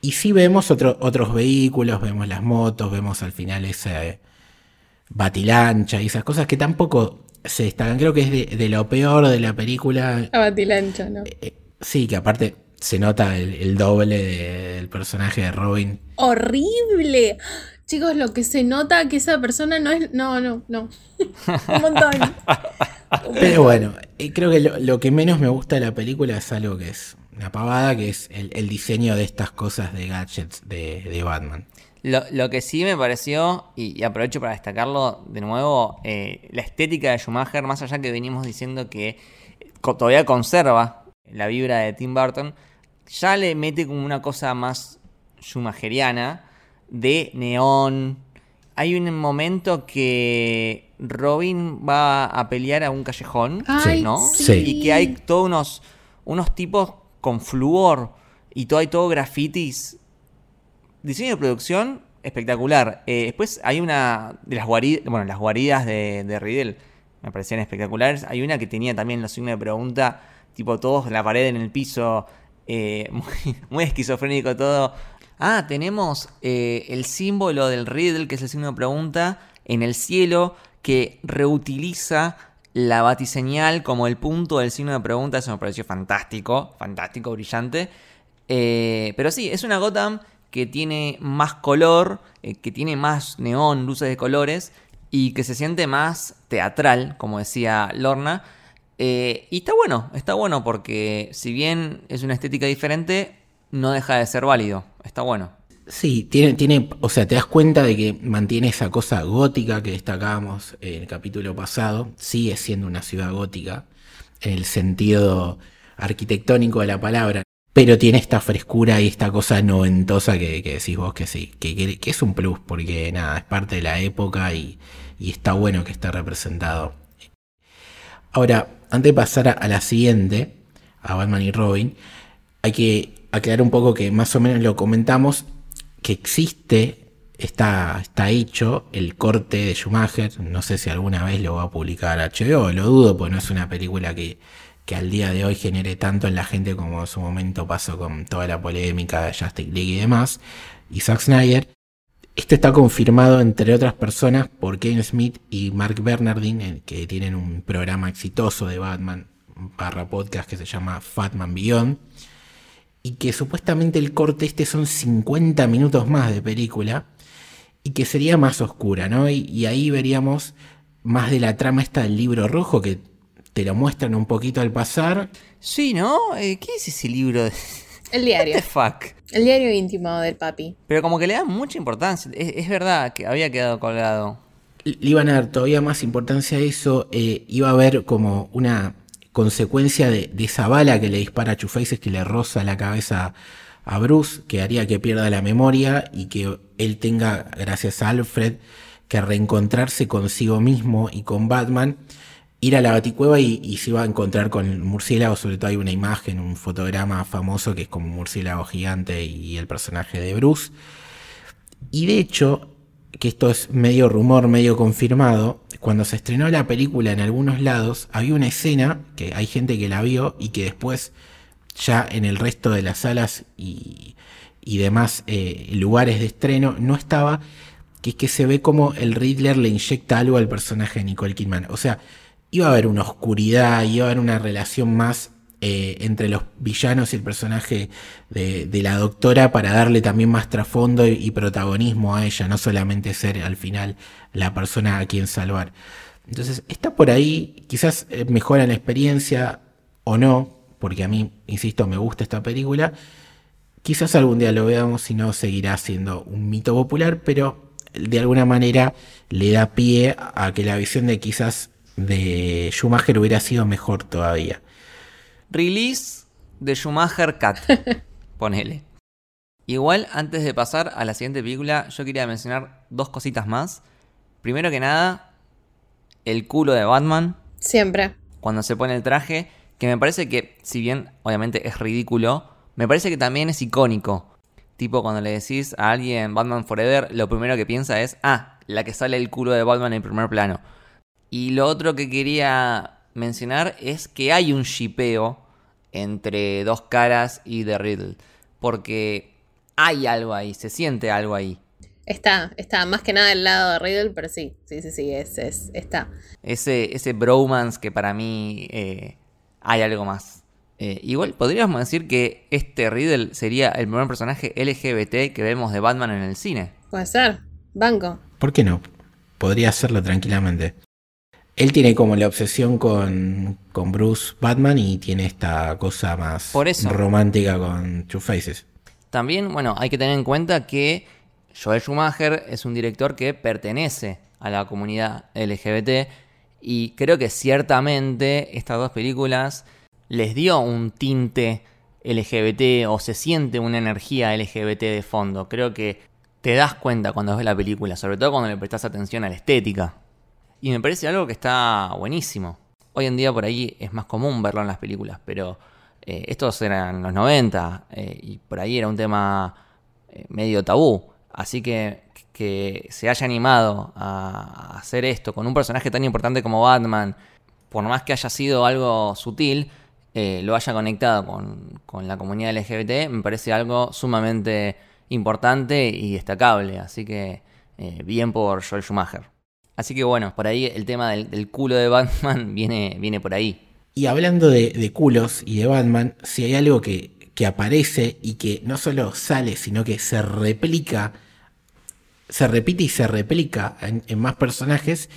Y sí vemos otros vehículos, vemos las motos, vemos al final ese batilancha y esas cosas que tampoco se destacan. Creo que es de, lo peor de la película. La batilancha, ¿no? Eh, sí, que aparte se nota el, el doble del personaje de Robin. ¡Horrible! Chicos, lo que se nota que esa persona no es. No, no, no. [LAUGHS] Un montón. Pero bueno, eh, creo que lo, que menos me gusta de la película es algo que es una pavada, que es el, diseño de estas cosas de gadgets de, Batman. Lo, que sí me pareció, y, aprovecho para destacarlo de nuevo, eh, la estética de Schumacher, más allá que venimos diciendo que todavía conserva la vibra de Tim Burton, ya le mete como una cosa más schumacheriana de neón. Hay un momento que Robin va a pelear a un callejón, ¿no? Sí. Y que hay todos unos, unos tipos con flúor y todo hay todo grafitis. Diseño de producción espectacular. Eh, después hay una de las guaridas, bueno, las guaridas de, de Riddle me parecían espectaculares. Hay una que tenía también los signos de pregunta, tipo todos la pared en el piso, eh, [LAUGHS] muy, muy esquizofrénico todo. Ah, tenemos eh, el símbolo del riddle, que es el signo de pregunta, en el cielo, que reutiliza la batiseñal como el punto del signo de pregunta. Eso me pareció fantástico, fantástico, brillante. Eh, pero sí, es una Gotham que tiene más color, eh, que tiene más neón, luces de colores y que se siente más teatral, como decía Lorna. y está bueno, está bueno porque si bien es una estética diferente, no deja de ser válido. Está bueno. Sí, tiene, tiene, o sea, te das cuenta de que mantiene esa cosa gótica que destacábamos en el capítulo pasado. Sigue siendo una ciudad gótica en el sentido arquitectónico de la palabra, pero tiene esta frescura y esta cosa noventosa que, decís vos que sí, que, es un plus, porque nada, es parte de la época y, está bueno que esté representado. Ahora, antes de pasar a la siguiente, a Batman y Robin, hay que aclarar un poco que más o menos lo comentamos, que existe, está, está hecho el corte de Schumacher, no sé si alguna vez lo va a publicar HBO, lo dudo, porque no es una película que, que al día de hoy genere tanto en la gente como en su momento pasó con toda la polémica de Justice League y demás, y Zack Snyder. Esto está confirmado, entre otras personas, por Kevin Smith y Mark Bernardin, que tienen un programa exitoso de Batman barra podcast que se llama Fatman Beyond y que supuestamente el corte este son 50 minutos más de película y que sería más oscura, ¿no? Y, ahí veríamos más de la trama esta del libro rojo que te lo muestran un poquito al pasar. Sí, ¿no? Eh, ¿Qué es ese libro? [LAUGHS] El diario. What the fuck? El diario íntimo del papi. Pero como que le dan mucha importancia. Es, es verdad que había quedado colgado. Le iban a dar todavía más importancia a eso. eh, iba a haber como una consecuencia de, esa bala que le dispara a Two Faces que le roza la cabeza a Bruce, que haría que pierda la memoria y que él tenga, gracias a Alfred, que reencontrarse consigo mismo y con Batman, ir a la baticueva y, se iba a encontrar con el murciélago, sobre todo hay una imagen, un fotograma famoso que es como un murciélago gigante y el personaje de Bruce. Y de hecho, que esto es medio rumor, medio confirmado, cuando se estrenó la película en algunos lados, había una escena que hay gente que la vio y que después ya en el resto de las salas y, demás eh, lugares de estreno no estaba, que es que se ve como el Riddler le inyecta algo al personaje de Nicole Kidman. O sea, iba a haber una oscuridad, iba a haber una relación más eh, entre los villanos y el personaje de, la doctora para darle también más trasfondo y, y protagonismo a ella, no solamente ser al final la persona a quien salvar. Entonces, está por ahí, quizás eh, mejora la experiencia o no, porque a mí, insisto, me gusta esta película. Quizás algún día lo veamos y no seguirá siendo un mito popular, pero de alguna manera le da pie a que la visión de quizás de Schumacher hubiera sido mejor todavía. Release de Schumacher Cat. [LAUGHS] Ponele. Igual, antes de pasar a la siguiente película, yo quería mencionar dos cositas más. Primero que nada, el culo de Batman Siempre. cuando se pone el traje, que me parece que, si bien obviamente es ridículo, me parece que también es icónico. Tipo, cuando le decís a alguien Batman Forever, lo primero que piensa es, ah, la que sale el culo de Batman en primer plano. Y lo otro que quería mencionar es que hay un shipeo entre dos caras y The Riddle. Porque hay algo ahí, se siente algo ahí. Está, está más que nada del lado de Riddle, pero sí, sí, sí, sí, es, es, está. Ese, ese bromance que para mí eh, hay algo más. Eh, igual podríamos decir que este Riddle sería el primer personaje LGBT que vemos de Batman en el cine. Puede ser. Banco. ¿Por qué no? Podría hacerlo tranquilamente. Él tiene como la obsesión con, con Bruce Batman y tiene esta cosa más Por eso. romántica con Two Faces. También, bueno, hay que tener en cuenta que Joel Schumacher es un director que pertenece a la comunidad LGBT y creo que ciertamente estas dos películas les dio un tinte LGBT o se siente una energía LGBT de fondo. Creo que te das cuenta cuando ves la película, sobre todo cuando le prestas atención a la estética. Y me parece algo que está buenísimo. Hoy en día por ahí es más común verlo en las películas, pero eh, estos eran los 90 eh, y por ahí era un tema eh, medio tabú. Así que que se haya animado a hacer esto con un personaje tan importante como Batman, por más que haya sido algo sutil, lo haya conectado con, la comunidad LGBT, me parece algo sumamente importante y destacable. Así que bien por Joel Schumacher. Así que bueno, por ahí el tema del, culo de Batman [LAUGHS] viene, viene por ahí. Y hablando de, culos y de Batman, si hay algo que, que aparece y que no solo sale, sino que se replica, se repite y se replica en, en más personajes,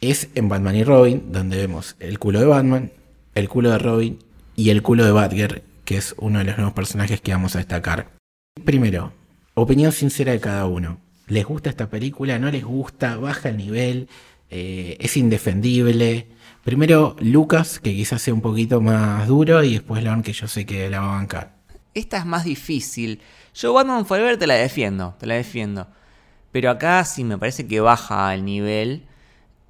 es en Batman y Robin, donde vemos el culo de Batman, el culo de Robin y el culo de Batgirl, que es uno de los nuevos personajes que vamos a destacar. Primero, opinión sincera de cada uno. ¿Les gusta esta película? ¿No les gusta? ¿Baja el nivel? Eh, ¿Es indefendible? Primero Lucas, que quizás sea un poquito más duro, y después Leon, que yo sé que la va a bancar. Esta es más difícil. Yo Batman Forever te la defiendo, te la defiendo. Pero acá sí me parece que baja el nivel.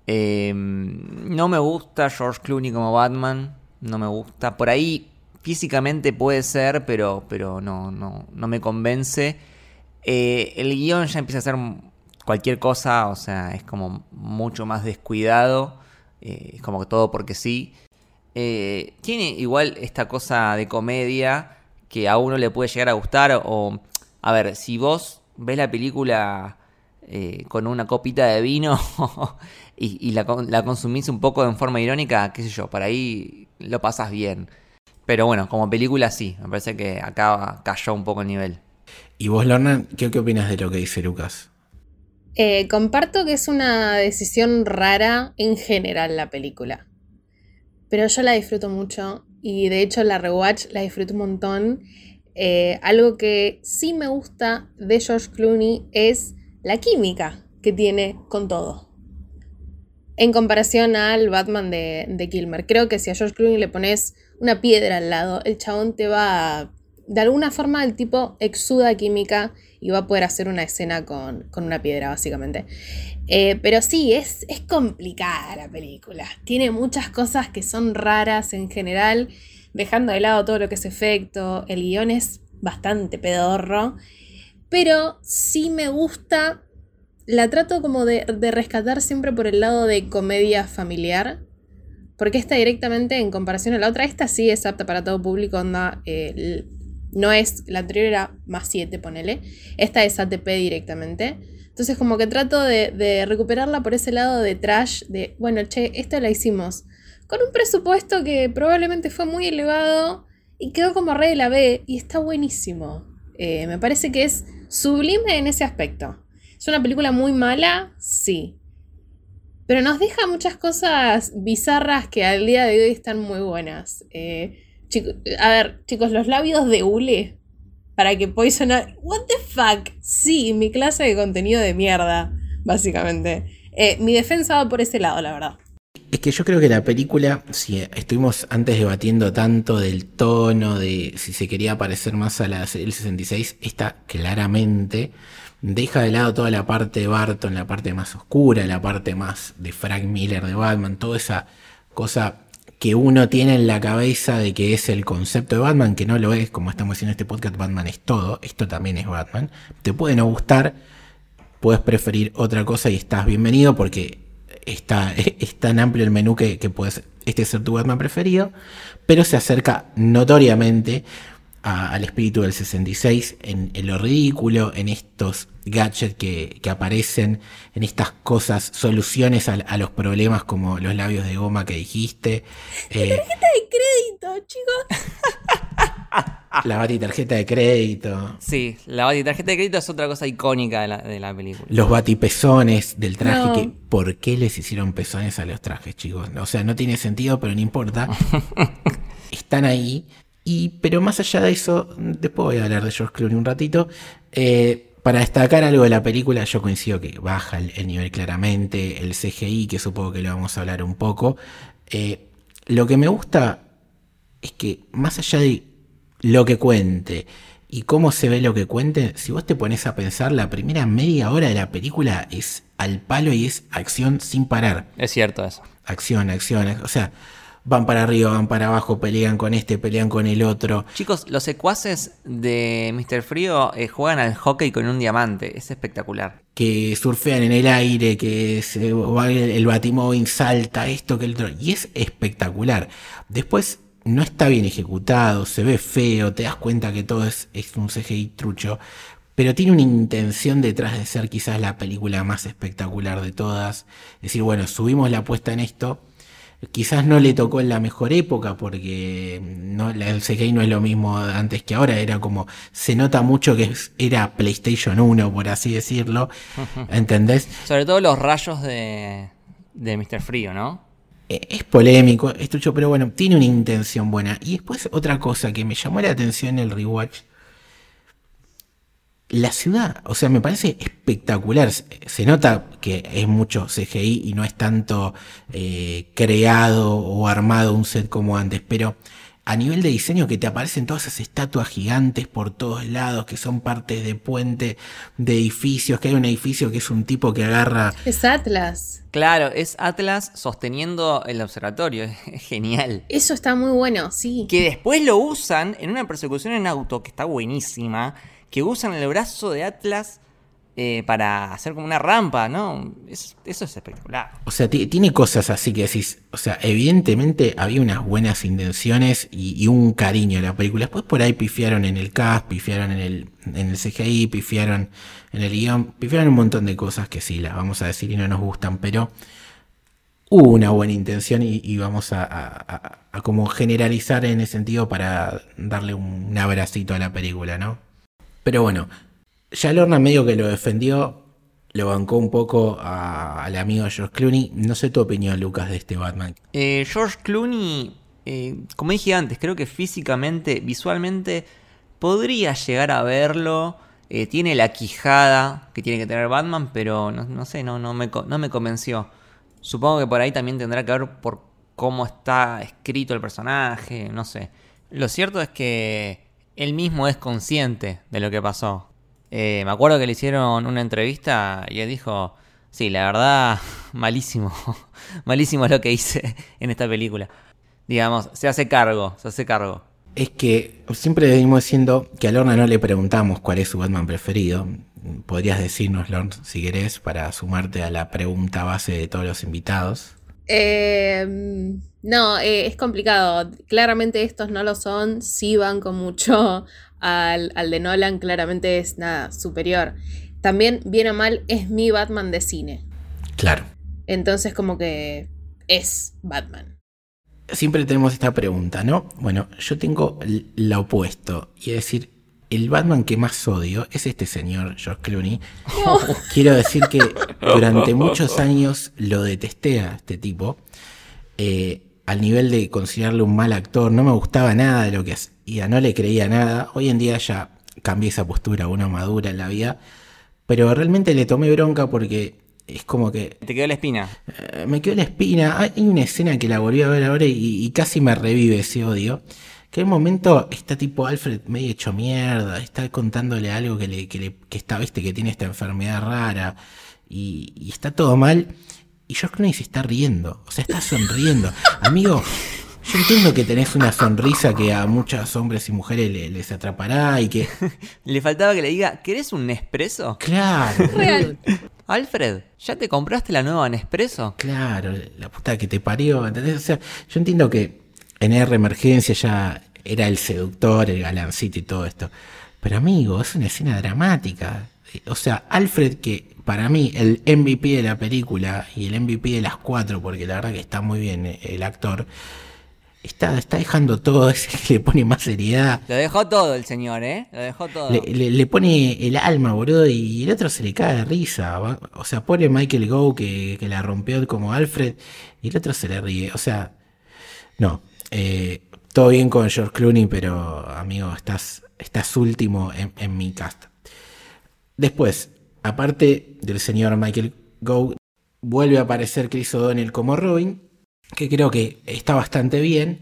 Eh, no me gusta George Clooney como Batman. No me gusta. Por ahí físicamente puede ser, pero, pero no, no, no me convence. Eh, el guion ya empieza a ser cualquier cosa, o sea, es como mucho más descuidado. Eh, es como que todo porque sí. Eh, tiene igual esta cosa de comedia que a uno le puede llegar a gustar. O, a ver, si vos ves la película con una copita de vino [LAUGHS] y, la, con- la consumís un poco en forma irónica, qué sé yo, por ahí lo pasas bien. Pero bueno, como película sí, me parece que acá cayó un poco el nivel. Y vos, Lorna, ¿qué, opinas de lo que dice Lucas? Eh, comparto que es una decisión rara en general la película. Pero yo la disfruto mucho y de hecho la rewatch la disfruto un montón. Eh, algo que sí me gusta de George Clooney es la química que tiene con todo. En comparación al Batman de, de Kilmer. Creo que si a George Clooney le pones una piedra al lado, el chabón te va a de alguna forma el tipo exuda química y va a poder hacer una escena con, una piedra, básicamente. Eh, pero sí, es, es complicada la película. Tiene muchas cosas que son raras en general, dejando de lado todo lo que es efecto. El guion es bastante pedorro. Pero sí me gusta. La trato como de, rescatar siempre por el lado de comedia familiar. Porque esta directamente, en comparación a la otra, esta sí es apta para todo público. Onda, eh, no es, la anterior era más 7, ponele. Esta es ATP directamente. Entonces como que trato de, recuperarla por ese lado de trash, de, bueno, che, esto la hicimos con un presupuesto que probablemente fue muy elevado y quedó como re de la B y está buenísimo. Eh, me parece que es sublime en ese aspecto. ¿Es una película muy mala? Sí. Pero nos deja muchas cosas bizarras que al día de hoy están muy buenas. Eh, a ver, chicos, los labios de hule para que Poison... What the fuck? Sí, mi clase de contenido de mierda, básicamente. Eh, mi defensa va por ese lado, la verdad. Es que yo creo que la película, si estuvimos antes debatiendo tanto del tono, de si se quería parecer más a la del 66, esta claramente deja de lado toda la parte de Barton, la parte más oscura, la parte más de Frank Miller de Batman, toda esa cosa que uno tiene en la cabeza de que es el concepto de Batman, que no lo es, como estamos haciendo este podcast, Batman es todo, esto también es Batman. Te puede no gustar, puedes preferir otra cosa y estás bienvenido porque está, [LAUGHS] es tan amplio el menú que, puedes, este ser tu Batman preferido, pero se acerca notoriamente al espíritu del 66, en, lo ridículo, en estos gadgets que, aparecen, en estas cosas, soluciones a, los problemas como los labios de goma que dijiste. [LAUGHS] La eh, tarjeta de crédito, chicos. [LAUGHS] La batitarjeta de crédito. Sí, la batitarjeta de crédito es otra cosa icónica de la, película. Los batipezones del traje. Que, ¿Por qué les hicieron pezones a los trajes, chicos? O sea, no tiene sentido, pero no importa. [LAUGHS] Están ahí y, pero más allá de eso, después voy a hablar de George Clooney un ratito. Eh, para destacar algo de la película, yo coincido que baja el, nivel claramente, el CGI, que supongo que lo vamos a hablar un poco. Eh, lo que me gusta es que más allá de lo que cuente y cómo se ve lo que cuente, si vos te pones a pensar, la primera media hora de la película es al palo y es acción sin parar. Es cierto eso. Acción, acción, o sea, van para arriba, van para abajo, pelean con este, pelean con el otro. Chicos, los secuaces de Mr. Frío eh, juegan al hockey con un diamante, es espectacular. Que surfean en el aire, que se, el batimóvil salta, esto, que el otro, y es espectacular. Después no está bien ejecutado, se ve feo, te das cuenta que todo es, es un CGI trucho, pero tiene una intención detrás de ser quizás la película más espectacular de todas. Es decir, bueno, subimos la apuesta en esto Quizás no le tocó en la mejor época porque no, el CGI no es lo mismo antes que ahora, era como, se nota mucho que era PlayStation 1, por así decirlo, [LAUGHS] ¿entendés? Sobre todo los rayos de, de Mr. Frío, ¿no? E, es polémico, es pero bueno, tiene una intención buena. Y después otra cosa que me llamó la atención en el rewatch la ciudad, o sea, me parece espectacular. Se nota que es mucho CGI y no es tanto eh, creado o armado un set como antes, pero a nivel de diseño que te aparecen todas esas estatuas gigantes por todos lados, que son partes de puente, de edificios, que hay un edificio que es un tipo que agarra... Es Atlas. Claro, es Atlas sosteniendo el observatorio, [LAUGHS] es genial. Eso está muy bueno, sí. Que después lo usan en una persecución en auto que está buenísima que usan el brazo de Atlas eh, para hacer como una rampa, ¿no? eso es espectacular. O sea, tiene cosas así que decís, o sea, evidentemente había unas buenas intenciones y, un cariño a la película. Después por ahí pifiaron en el cast, pifiaron en el, en el CGI, pifiaron en el guion, pifiaron un montón de cosas que sí, las vamos a decir y no nos gustan, pero hubo una buena intención y, vamos a, como generalizar en ese sentido para darle un abracito a la película, ¿no? Pero bueno, ya Lorna medio que lo defendió, lo bancó un poco al amigo George Clooney. No sé tu opinión, Lucas, de este Batman. Eh, George Clooney, eh, como dije antes, creo que físicamente, visualmente, podría llegar a verlo. Eh, tiene la quijada que tiene que tener Batman, pero no, sé, no, me, no me convenció. Supongo que por ahí también tendrá que ver por cómo está escrito el personaje, no sé. Lo cierto es que él mismo es consciente de lo que pasó. Eh, me acuerdo que le hicieron una entrevista y él dijo, sí, la verdad, [LAUGHS] malísimo, [LAUGHS] malísimo es lo que hice [LAUGHS] en esta película. Digamos, se hace cargo, se hace cargo. Es que siempre venimos diciendo que a Lorna no le preguntamos cuál es su Batman preferido. Podrías decirnos, Lorna, si querés, para sumarte a la pregunta base de todos los invitados. Eh, no, eh, es complicado. Claramente estos no lo son. Sí banco mucho [LAUGHS] al, al de Nolan. Claramente es nada superior. También, bien o mal, es mi Batman de cine. Claro. Entonces, como que es Batman. Siempre tenemos esta pregunta, ¿no? Bueno, yo tengo la opuesto. Y es decir, el Batman que más odio es este señor, George Clooney. [LAUGHS] Quiero decir que durante [LAUGHS] muchos años lo detesté a este tipo. eh, al nivel de considerarle un mal actor. No me gustaba nada de lo que hacía, no le creía nada. Hoy en día ya cambié esa postura, una madura en la vida. Pero realmente le tomé bronca porque es como que Te quedó la espina. eh, me quedó la espina. Hay una escena que la volví a ver ahora y, y casi me revive ese odio. Que en un momento está tipo Alfred medio hecho mierda, está contándole algo que, le, que, le- que está, viste, que tiene esta enfermedad rara y, y está todo mal. Y George Clooney se está riendo, o sea, está sonriendo. Amigo, yo entiendo que tenés una sonrisa que a muchos hombres y mujeres le- les atrapará y que. [LAUGHS] Le faltaba que le diga, ¿querés un Nespresso? Claro, [LAUGHS] Real. Alfred, ¿ya te compraste la nueva Nespresso? Claro, la puta que te parió, ¿entendés? O sea, yo entiendo que en R Emergencia ya era el seductor, el galancito y todo esto. Pero amigo, es una escena dramática. O sea, Alfred, que para mí el MVP de la película y el MVP de las cuatro, porque la verdad que está muy bien eh, el actor, está, está dejando todo, [LAUGHS] ese que le pone más seriedad. Lo dejó todo el señor, ¿eh? Lo dejó todo. Le, le- le pone el alma, boludo, y el otro se le cae de risa. va- O sea, pone Michael Go que, que la rompió como Alfred, y el otro se le ríe. O sea, no. eh, todo bien con George Clooney, pero amigo, estás, estás último en, en mi cast. Después, aparte del señor Michael Go, vuelve a aparecer Chris O'Donnell como Robin, que creo que está bastante bien.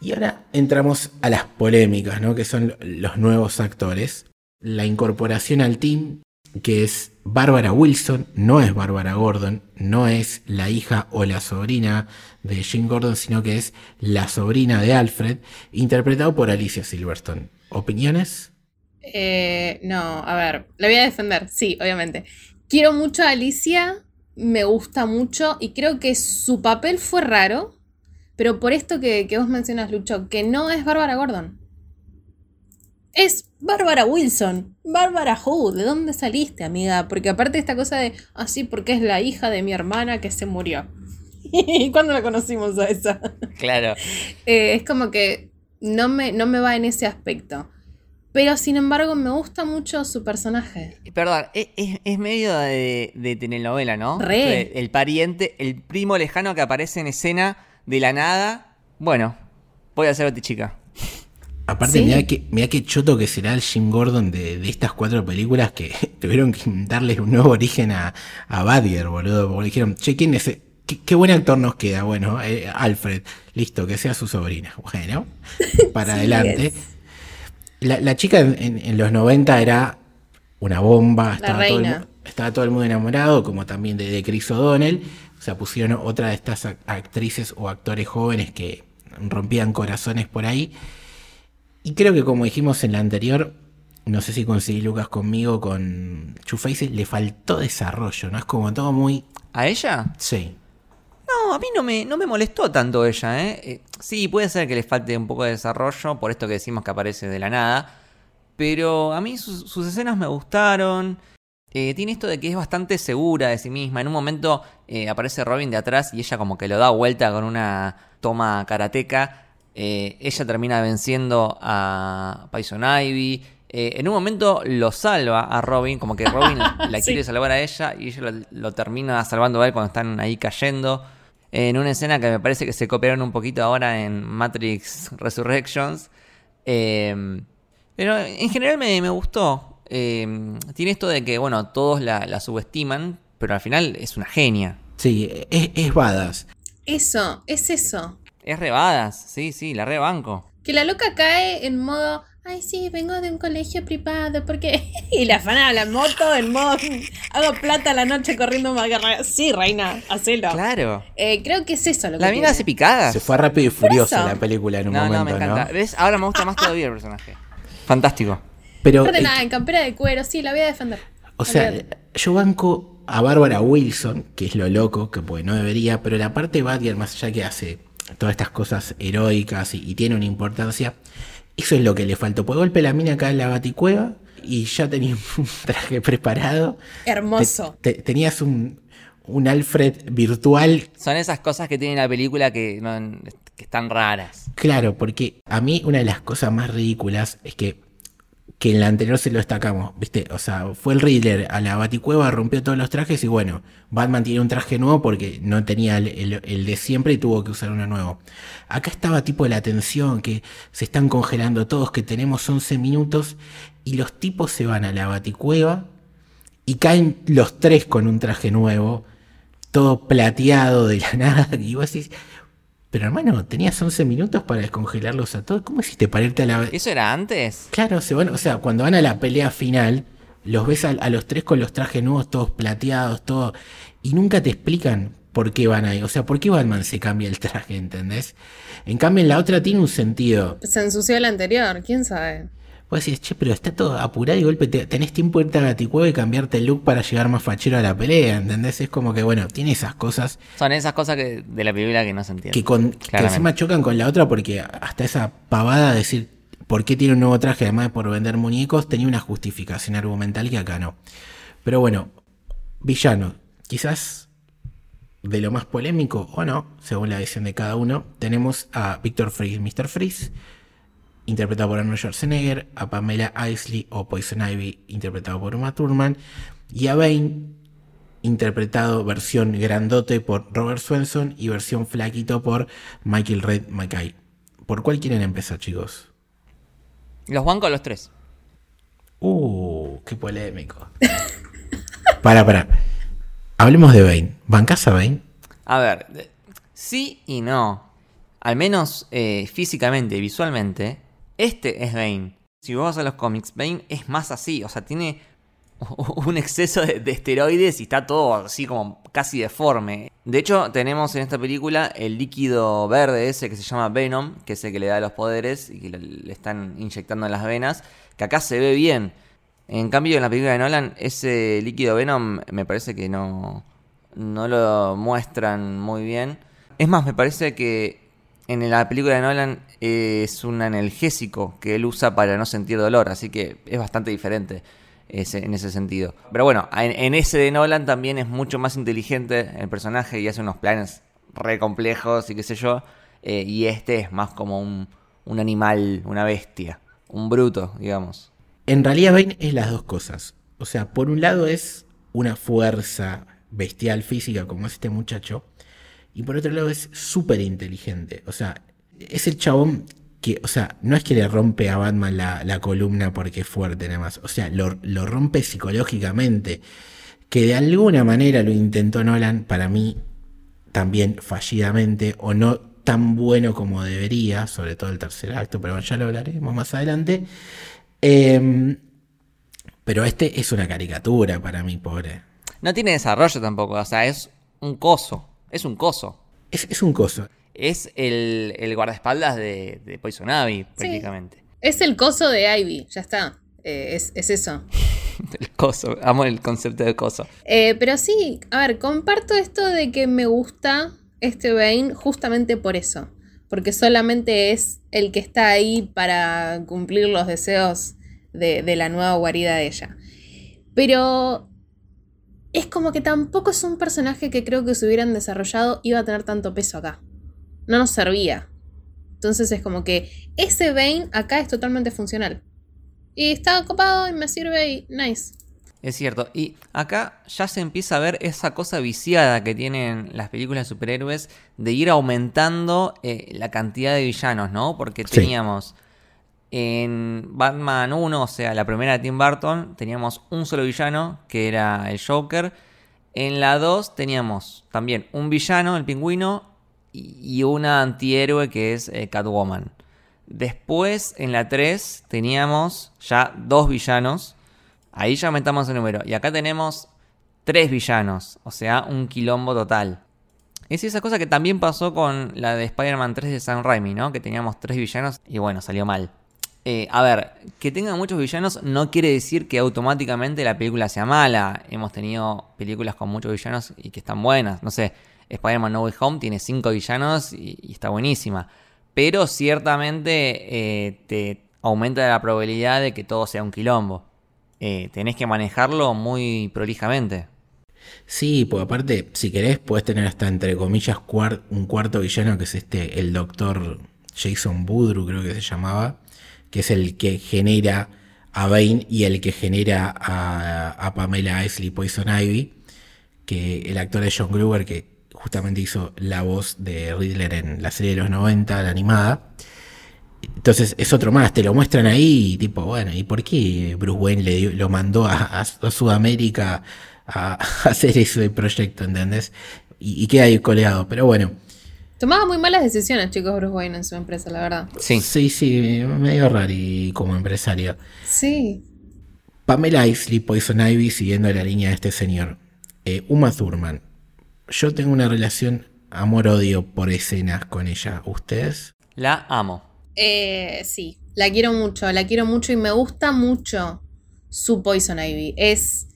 Y ahora entramos a las polémicas, ¿no? Que son los nuevos actores. La incorporación al team, que es Bárbara Wilson, no es Bárbara Gordon, no es la hija o la sobrina de Jim Gordon, sino que es la sobrina de Alfred, interpretado por Alicia Silverstone. ¿Opiniones? Eh, no, a ver, la voy a defender, sí, obviamente. Quiero mucho a Alicia, me gusta mucho y creo que su papel fue raro, pero por esto que, que vos mencionas, Lucho, que no es Bárbara Gordon. Es Bárbara Wilson. Bárbara Who, ¿de dónde saliste, amiga? Porque aparte esta cosa de, así porque es la hija de mi hermana que se murió. [LAUGHS] ¿Y cuándo la conocimos a esa? Claro. Eh, es como que no me, no me va en ese aspecto. Pero sin embargo me gusta mucho su personaje. Perdón, es, es- es medio de, de telenovela, ¿no? Re. El pariente, el primo lejano que aparece en escena de la nada. Bueno, voy a ser chica. Aparte, Sí. mira que, mirá qué choto que será el Jim Gordon de, de estas cuatro películas que [LAUGHS] tuvieron que darle un nuevo origen a, a Badger, boludo. Porque dijeron, che, ¿quién es? e- ¿Qué, qué buen actor nos queda? Bueno, eh, Alfred, listo, que sea su sobrina. Bueno, para [LAUGHS] Sí, adelante. es. La, la chica en, en- en los 90 era una bomba, estaba todo, el, estaba todo el mundo enamorado, como también de, de Chris O'Donnell. O sea, pusieron otra de estas ac- actrices o actores jóvenes que rompían corazones por ahí. Y creo que como dijimos en la anterior, no sé si conseguí Lucas conmigo con Two Faces, le faltó desarrollo, ¿no? Es como todo muy... ¿A ella? Sí. No, a mí no me, no me molestó tanto ella, ¿eh? Eh, Sí, puede ser que le falte un poco de desarrollo, por esto que decimos que aparece de la nada. Pero a mí sus, sus escenas me gustaron. Eh, tiene esto de que es bastante segura de sí misma. En un momento eh, aparece Robin de atrás y ella como que lo da vuelta con una toma karateca. Ella termina venciendo a Poison Ivy. En un momento lo salva a Robin, como que Robin [LAUGHS] la quiere salvar a ella y ella lo, lo termina salvando a él cuando están ahí cayendo. En una escena que me parece que se copiaron un poquito ahora en Matrix Resurrections. Eh, Pero en general me, me gustó. Eh, tiene esto de que, bueno, todos la, la subestiman, pero al final es una genia. Sí, es, es badass. Eso, es eso. Es rebadas, sí, sí, la rebanco. Que la loca cae en modo, ay sí, vengo de un colegio privado, porque... [LAUGHS] y la fana a la moto en modo, hago plata a la noche corriendo más guerra. Sí, reina, hacelo. Claro. Eh, creo que es eso lo que La mina tiene. hace picadas. Se fue rápido y furioso eso. la película en un No, momento, no, me encanta. ¿no? ¿Ves? Ahora me gusta más todavía el personaje. Fantástico. Pero, Aparte eh, nada, en campera de cuero, sí, la voy a defender. o sea, Olvídate. yo banco a Bárbara Wilson, que es lo loco, que pues no debería, pero la parte de Batgirl, más allá que hace todas estas cosas heroicas y, y tiene una importancia, eso es lo que le faltó. Por golpe la mina acá en la baticueva y ya tenía un [LAUGHS] traje preparado. Hermoso. Te- te- tenías un, un Alfred virtual Son esas cosas que tiene la película que, no- que están raras. Claro, porque a mí una de las cosas más ridículas es que, que en la anterior se lo destacamos, ¿viste? O sea, fue el Riddler a la Baticueva, rompió todos los trajes y bueno, Batman tiene un traje nuevo porque no tenía el, el- de siempre y tuvo que usar uno nuevo. Acá estaba tipo la tensión, que se están congelando todos, que tenemos 11 minutos y los tipos se van a la Baticueva y caen los tres con un traje nuevo, todo plateado de la [LAUGHS] nada, y vos decís, pero hermano, tenías 11 minutos para descongelarlos a todos, ¿cómo hiciste para irte a la... ¿Eso era antes? Claro, se van, o sea, cuando van a la pelea final, los ves a, a los tres con los trajes nuevos, todos plateados, todo, y nunca te explican por qué van ahí, o sea, por qué Batman se cambia el traje, ¿entendés? En cambio, en la otra tiene un sentido. Se ensució el anterior, quién sabe. Vos decís, che, pero está todo apurado y golpe te- tenés tiempo de irte a la Baticueva y cambiarte el look para llegar más fachero a la pelea, ¿entendés? Es como que, bueno, tiene esas cosas Son esas cosas que, de la película que no se entienden. que, con, que encima chocan con la otra porque hasta esa pavada de decir por qué tiene un nuevo traje además de por vender muñecos tenía una justificación argumental que acá no. Pero bueno, villano, quizás de lo más polémico o no, según la visión de cada uno, tenemos a Victor Freeze, Mr. Freeze, interpretado por Arnold Schwarzenegger, a Pamela Isley o Poison Ivy, interpretado por Uma Thurman, y a Bane, interpretado versión grandote por Robert Swenson y versión flaquito por Michael Red Mackay. ¿Por cuál quieren empezar, chicos? Los bancos los tres. Uh, qué polémico. [LAUGHS] para, para. Hablemos de Bane. ¿Bancás a Bane? A ver, sí y no. Al menos eh, físicamente, visualmente, este es Bane. Si vos vas a los cómics, Bane es más así. O sea, tiene [LAUGHS] un exceso de, de esteroides y está todo así como casi deforme. De hecho, tenemos en esta película el líquido verde ese que se llama Venom, que es el que le da los poderes y que le, le están inyectando en las venas, que acá se ve bien. En cambio, en la película de Nolan, ese líquido Venom me parece que no, no lo muestran muy bien. Es más, me parece que en la película de Nolan es un analgésico que él usa para no sentir dolor, así que es bastante diferente en ese sentido. Pero bueno, en, en ese de Nolan también es mucho más inteligente el personaje y hace unos planes re complejos y qué sé yo. eh, y este es más como un, un animal, una bestia, un bruto, digamos. En realidad Bane es las dos cosas. O sea, por un lado es una fuerza bestial física como es este muchacho. Y por otro lado es súper inteligente. O sea, es el chabón que, o sea, no es que le rompe a Batman la, la columna porque es fuerte nada más. O sea, lo, lo rompe psicológicamente. Que de alguna manera lo intentó Nolan, para mí, también fallidamente, o no tan bueno como debería, sobre todo el tercer acto, pero ya lo hablaremos más adelante. Em, pero este es una caricatura para mí, pobre. No tiene desarrollo tampoco, o sea, es un coso. Es un coso. Es, es un coso. Es el, el guardaespaldas de, de Poison Ivy, prácticamente. Es el coso de Ivy, ya está. Eh, es, es eso. [LAUGHS] El coso. Amo el concepto de coso. Eh, pero sí, a ver, comparto esto de que me gusta este Bane justamente por eso. Porque solamente es el que está ahí para cumplir los deseos de, de la nueva guarida de ella. Pero es como que tampoco es un personaje que creo que si hubieran desarrollado iba a tener tanto peso acá. No nos servía. Entonces es como que ese Bane acá es totalmente funcional. Y está copado y me sirve y nice. Es cierto. Y acá ya se empieza a ver esa cosa viciada que tienen las películas de superhéroes de ir aumentando eh, la cantidad de villanos, ¿no? Porque Sí. En Batman 1, o sea, la primera de Tim Burton, teníamos un solo villano, que era el Joker. En la 2 teníamos también un villano, el pingüino, y una antihéroe que es eh, Catwoman. Después, en la 3, teníamos ya dos villanos. Ahí ya aumentamos el número. Y acá tenemos tres villanos, o sea, un quilombo total. Es esa cosa que también pasó con la de Spider-Man 3 de Sam Raimi, ¿no? Que teníamos tres villanos y bueno, salió mal. Eh, a ver, que tenga muchos villanos no quiere decir que automáticamente la película sea mala. Hemos tenido películas con muchos villanos y que están buenas. No sé, Spider-Man No Way Home tiene cinco villanos y, está buenísima. Pero ciertamente eh, te aumenta la probabilidad de que todo sea un quilombo. Eh, tenés que manejarlo muy prolijamente. Sí, pues aparte, si querés, puedes tener hasta entre comillas un cuarto villano que es este, el doctor Jason Boudreau, creo que se llamaba que es el que genera a Bane y el que genera a, Pamela Isley Poison Ivy, que el actor de John Gruber, que justamente hizo la voz de Riddler en la serie de los 90, la animada. Entonces es otro más, te lo muestran ahí, y tipo, bueno, ¿y por qué Bruce Wayne lo mandó a, Sudamérica [LAUGHS] a, hacer ese proyecto, ¿entendés? Y, y queda ahí coleado, pero bueno. Tomaba muy malas decisiones, chicos, Bruce Wayne en su empresa, la verdad. Sí, sí, sí, medio raro como empresario. Sí. Pamela Isley, Poison Ivy, siguiendo la línea de este señor. Eh, Uma Thurman. Yo tengo una relación amor-odio por escenas con ella. ¿Ustedes? La amo. Eh, sí, la quiero mucho, la quiero mucho y me gusta mucho su Poison Ivy. Es,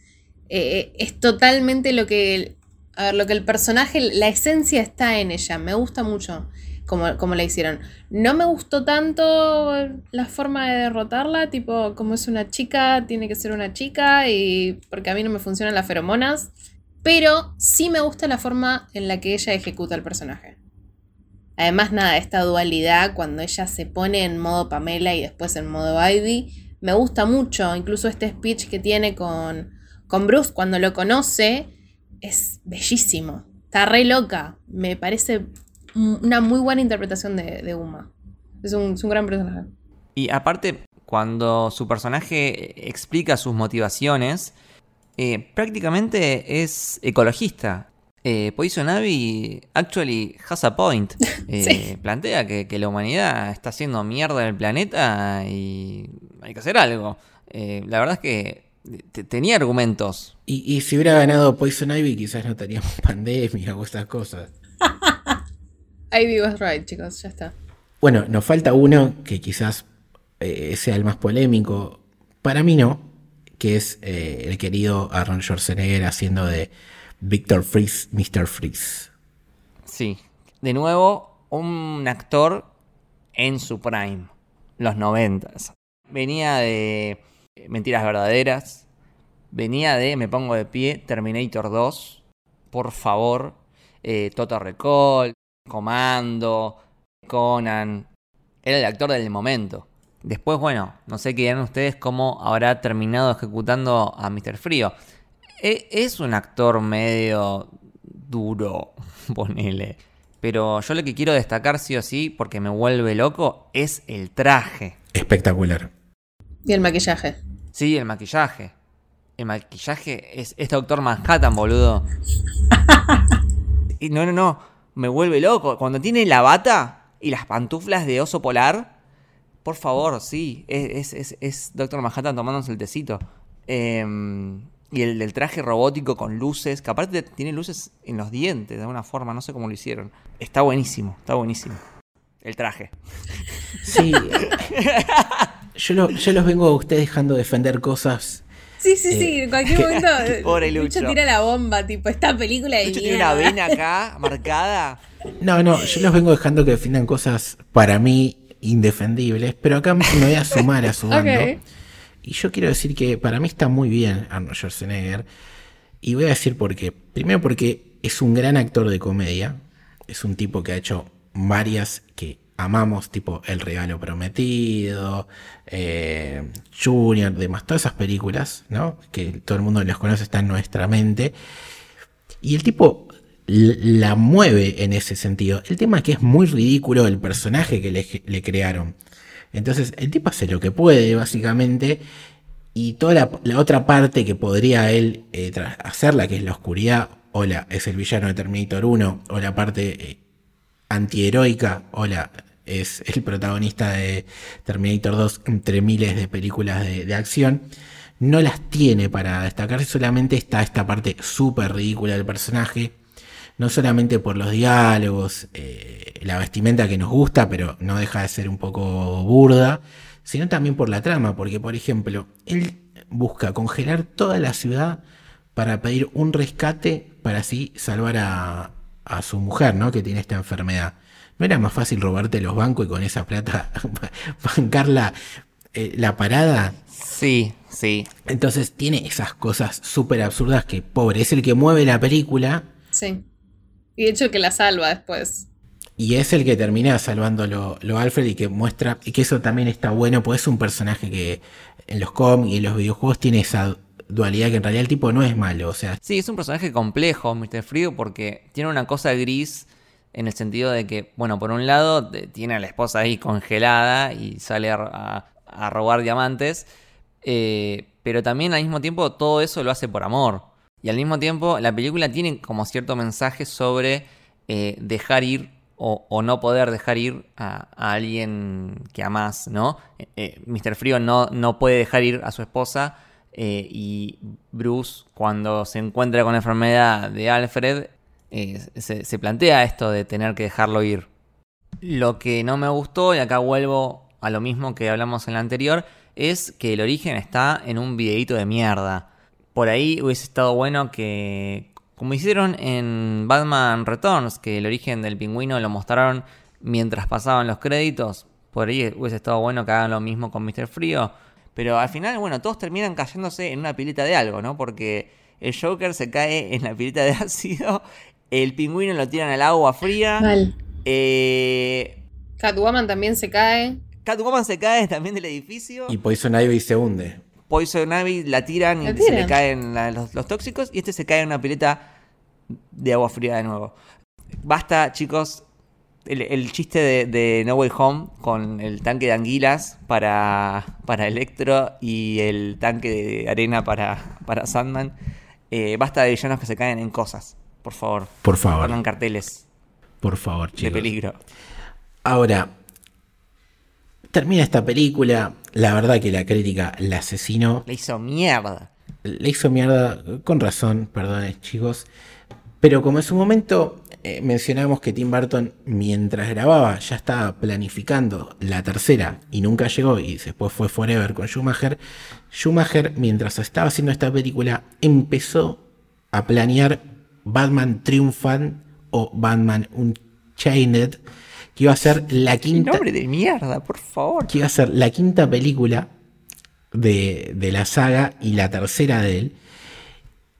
eh, es totalmente lo que a ver, lo que el personaje, la esencia está en ella. Me gusta mucho como, como la hicieron. No me gustó tanto la forma de derrotarla, tipo, como es una chica, tiene que ser una chica, y porque a mí no me funcionan las feromonas. Pero sí me gusta la forma en la que ella ejecuta el personaje. Además, nada, esta dualidad cuando ella se pone en modo Pamela y después en modo Ivy, me gusta mucho. Incluso este speech que tiene con, con Bruce cuando lo conoce es bellísimo. Está re loca. Me parece una muy buena interpretación de, Uma. Es un, gran personaje. Y aparte, cuando su personaje explica sus motivaciones, eh, prácticamente es ecologista. Eh, Poison Ivy actually has a point. [LAUGHS] Eh, plantea que, que, la humanidad está haciendo mierda en el planeta y hay que hacer algo. Eh, la verdad es que tenía argumentos. Y, si hubiera ganado Poison Ivy, quizás no teníamos [LAUGHS] pandemia o estas cosas. [LAUGHS] Ivy was right, chicos, ya está. Bueno, nos falta uno que quizás eh, sea el más polémico. Para mí no, que es eh, el querido Aaron Schwarzenegger haciendo de Victor Freeze, Mr. Freeze. Sí, de nuevo, un actor en su prime, los noventas. Venía de Mentiras Verdaderas. Venía de Me Pongo de Pie, Terminator 2. Por favor. Eh, Total Recall, Comando, Conan. Era el actor del momento. Después, bueno, no sé qué dirán ustedes cómo habrá terminado ejecutando a Mr. Frío. E, es un actor medio duro, [LAUGHS] ponele. Pero yo lo que quiero destacar sí o sí, porque me vuelve loco, es el traje. Espectacular. Y el maquillaje. Sí, el maquillaje. El maquillaje es, Doctor Manhattan, boludo. [LAUGHS] y no, no, no. Me vuelve loco. Cuando tiene la bata y las pantuflas de oso polar. Por favor, sí. Es, es, es Doctor Manhattan tomándose el tecito. Em, y el del traje robótico con luces. Que aparte tiene luces en los dientes de alguna forma. No sé cómo lo hicieron. Está buenísimo. Está buenísimo. El traje. Sí. [LAUGHS] yo, los vengo a ustedes dejando defender cosas. Sí, sí, sí, en cualquier momento. [LAUGHS] Pobre Lucho. Lucho tira la bomba, tipo, esta película de Lucho tiene una vena acá, marcada. No, no, yo los vengo dejando que defiendan cosas para mí indefendibles, pero acá me voy a sumar a su [LAUGHS] bando. Y yo quiero decir que para mí está muy bien Arnold Schwarzenegger. Y voy a decir por qué. Primero porque es un gran actor de comedia. Es un tipo que ha hecho varias que amamos, tipo El Regalo Prometido, eh, Junior, demás, todas esas películas, ¿no? Que todo el mundo las conoce, está en nuestra mente. Y el tipo la mueve en ese sentido. El tema es que es muy ridículo el personaje que le, crearon. Entonces el tipo hace lo que puede, básicamente, y toda la, la otra parte que podría él eh, hacerla, que es la oscuridad, hola, es el villano de Terminator 1, o la parte eh, antiheroica, hola, es el protagonista de Terminator 2 entre miles de películas de, acción, no las tiene para destacar, solamente está esta parte súper ridícula del personaje, no solamente por los diálogos, eh, la vestimenta que nos gusta, pero no deja de ser un poco burda, sino también por la trama, porque por ejemplo, él busca congelar toda la ciudad para pedir un rescate para así salvar a, a su mujer, ¿no? Que tiene esta enfermedad. ¿No era más fácil robarte los bancos y con esa plata [LAUGHS] bancar la, eh, la parada? Sí, sí. Entonces tiene esas cosas súper absurdas que, pobre, es el que mueve la película Sí. Y de hecho que la salva después. y es el que termina salvándolo lo Alfred y que muestra, y que eso también está bueno, pues es un personaje que en los cómics y en los videojuegos tiene esa dualidad que en realidad el tipo no es malo, o sea, Sí, es un personaje complejo, Mr. Frío, porque tiene una cosa gris en el sentido de que, bueno, por un lado tiene a la esposa ahí congelada y sale a, robar diamantes, eh, pero también al mismo tiempo todo eso lo hace por amor. Y al mismo tiempo la película tiene como cierto mensaje sobre eh, dejar ir o, no poder dejar ir a, alguien que amás, ¿no? Eh, Mr. Frío no, no puede dejar ir a su esposa eh, y Bruce cuando se encuentra con la enfermedad de Alfred eh, se, se plantea esto de tener que dejarlo ir. Lo que no me gustó, y acá vuelvo a lo mismo que hablamos en la anterior, es que el origen está en un videíto de mierda. Por ahí hubiese estado bueno que, como hicieron en Batman Returns, que el origen del pingüino lo mostraron mientras pasaban los créditos, por ahí hubiese estado bueno que hagan lo mismo con Mr. Frío. Pero al final, bueno, todos terminan cayéndose en una pileta de algo, ¿no? Porque el Joker se cae en la pileta de [LAUGHS] ácido, el pingüino lo tiran al agua fría. Mal. Eh, Catwoman también se cae. Catwoman se cae también del edificio. y Poison Ivy se hunde. Poison Ivy la tiran y La se le caen la- los, los tóxicos. Y este se cae en una pileta de agua fría de nuevo. Basta, chicos. El, el chiste de, de No Way Home con el tanque de anguilas para, para Electro y el tanque de arena para, para Sandman. Eh, basta de villanos que se caen en cosas. Por favor. Por favor, Pongan carteles por favor, de chicos. peligro. Ahora, termina esta película, la verdad que la crítica la asesinó, Le hizo mierda. le hizo mierda, con razón, perdonen chicos, pero como en su momento eh, mencionamos que Tim Burton mientras grababa ya estaba planificando la tercera y nunca llegó y después fue Forever con Schumacher, Schumacher mientras estaba haciendo esta película empezó a planear Batman Triumphant o Batman Unchained, que iba a ser la ¡Qué quinta nombre de mierda, por favor! que iba a ser la quinta película de, de la saga y la tercera de él.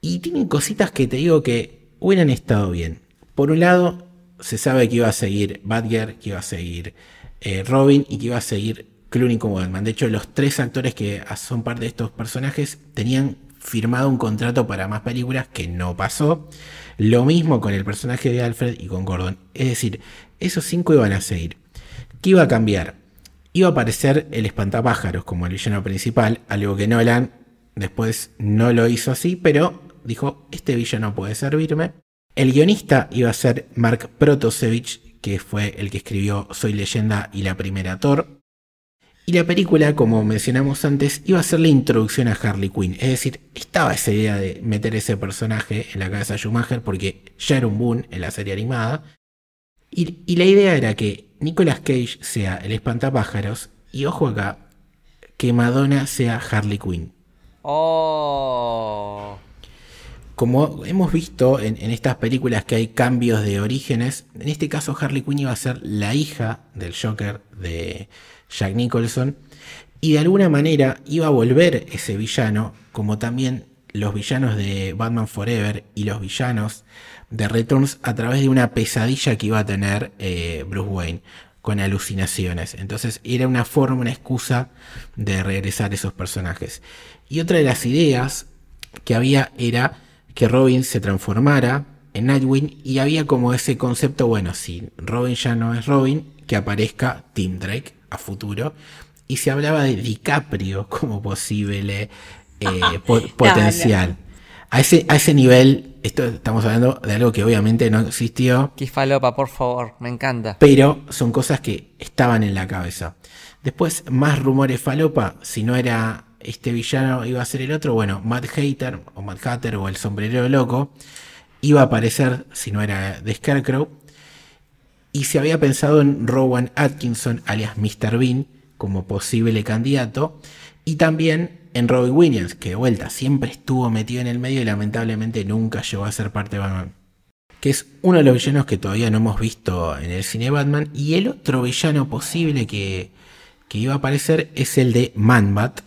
Y tienen cositas que te digo que hubieran estado bien. Por un lado, se sabe que iba a seguir Batgirl, que iba a seguir eh, Robin y que iba a seguir Clooney como Batman. De hecho, los tres actores que son parte de estos personajes tenían firmado un contrato para más películas que no pasó. Lo mismo con el personaje de Alfred y con Gordon. Es decir, esos cinco iban a seguir. ¿Qué iba a cambiar? Iba a aparecer el espantapájaros como el villano principal, algo que Nolan después no lo hizo así, pero dijo, este villano puede servirme. El guionista iba a ser Mark Protosevich, que fue el que escribió Soy leyenda y la primera Thor. Y la película, como mencionamos antes, iba a ser la introducción a Harley Quinn. Es decir, estaba esa idea de meter ese personaje en la cabeza de Schumacher porque ya era un boom en la serie animada. Y, y la idea era que Nicolas Cage sea el espantapájaros y ojo acá, que Madonna sea Harley Quinn. Oh. Como hemos visto en, estas películas que hay cambios de orígenes, en este caso Harley Quinn iba a ser la hija del Joker de Jack Nicholson y de alguna manera iba a volver ese villano, como también los villanos de Batman Forever y los villanos de Returns a través de una pesadilla que iba a tener eh, Bruce Wayne con alucinaciones. Entonces era una forma, una excusa de regresar esos personajes. Y otra de las ideas que había era que Robin se transformara en Nightwing y había como ese concepto, bueno, si Robin ya no es Robin, que aparezca Tim Drake a futuro. Y se hablaba de DiCaprio como posible eh, [LAUGHS] po- potencial. A ese, a ese nivel, esto estamos hablando de algo que obviamente no existió, Qué falopa, por favor, me encanta. pero son cosas que estaban en la cabeza. Después, más rumores falopa, si no era este villano, iba a ser el otro, bueno, Mad Hater, o Mad Hatter, o el sombrero loco, iba a aparecer, si no era de Scarecrow, y se había pensado en Rowan Atkinson, alias Mr. Bean, como posible candidato, y también en Robin Williams, que de vuelta siempre estuvo metido en el medio y lamentablemente nunca llegó a ser parte de Batman que es uno de los villanos que todavía no hemos visto en el cine Batman. Y el otro villano posible que, que iba a aparecer es el de Man-Bat,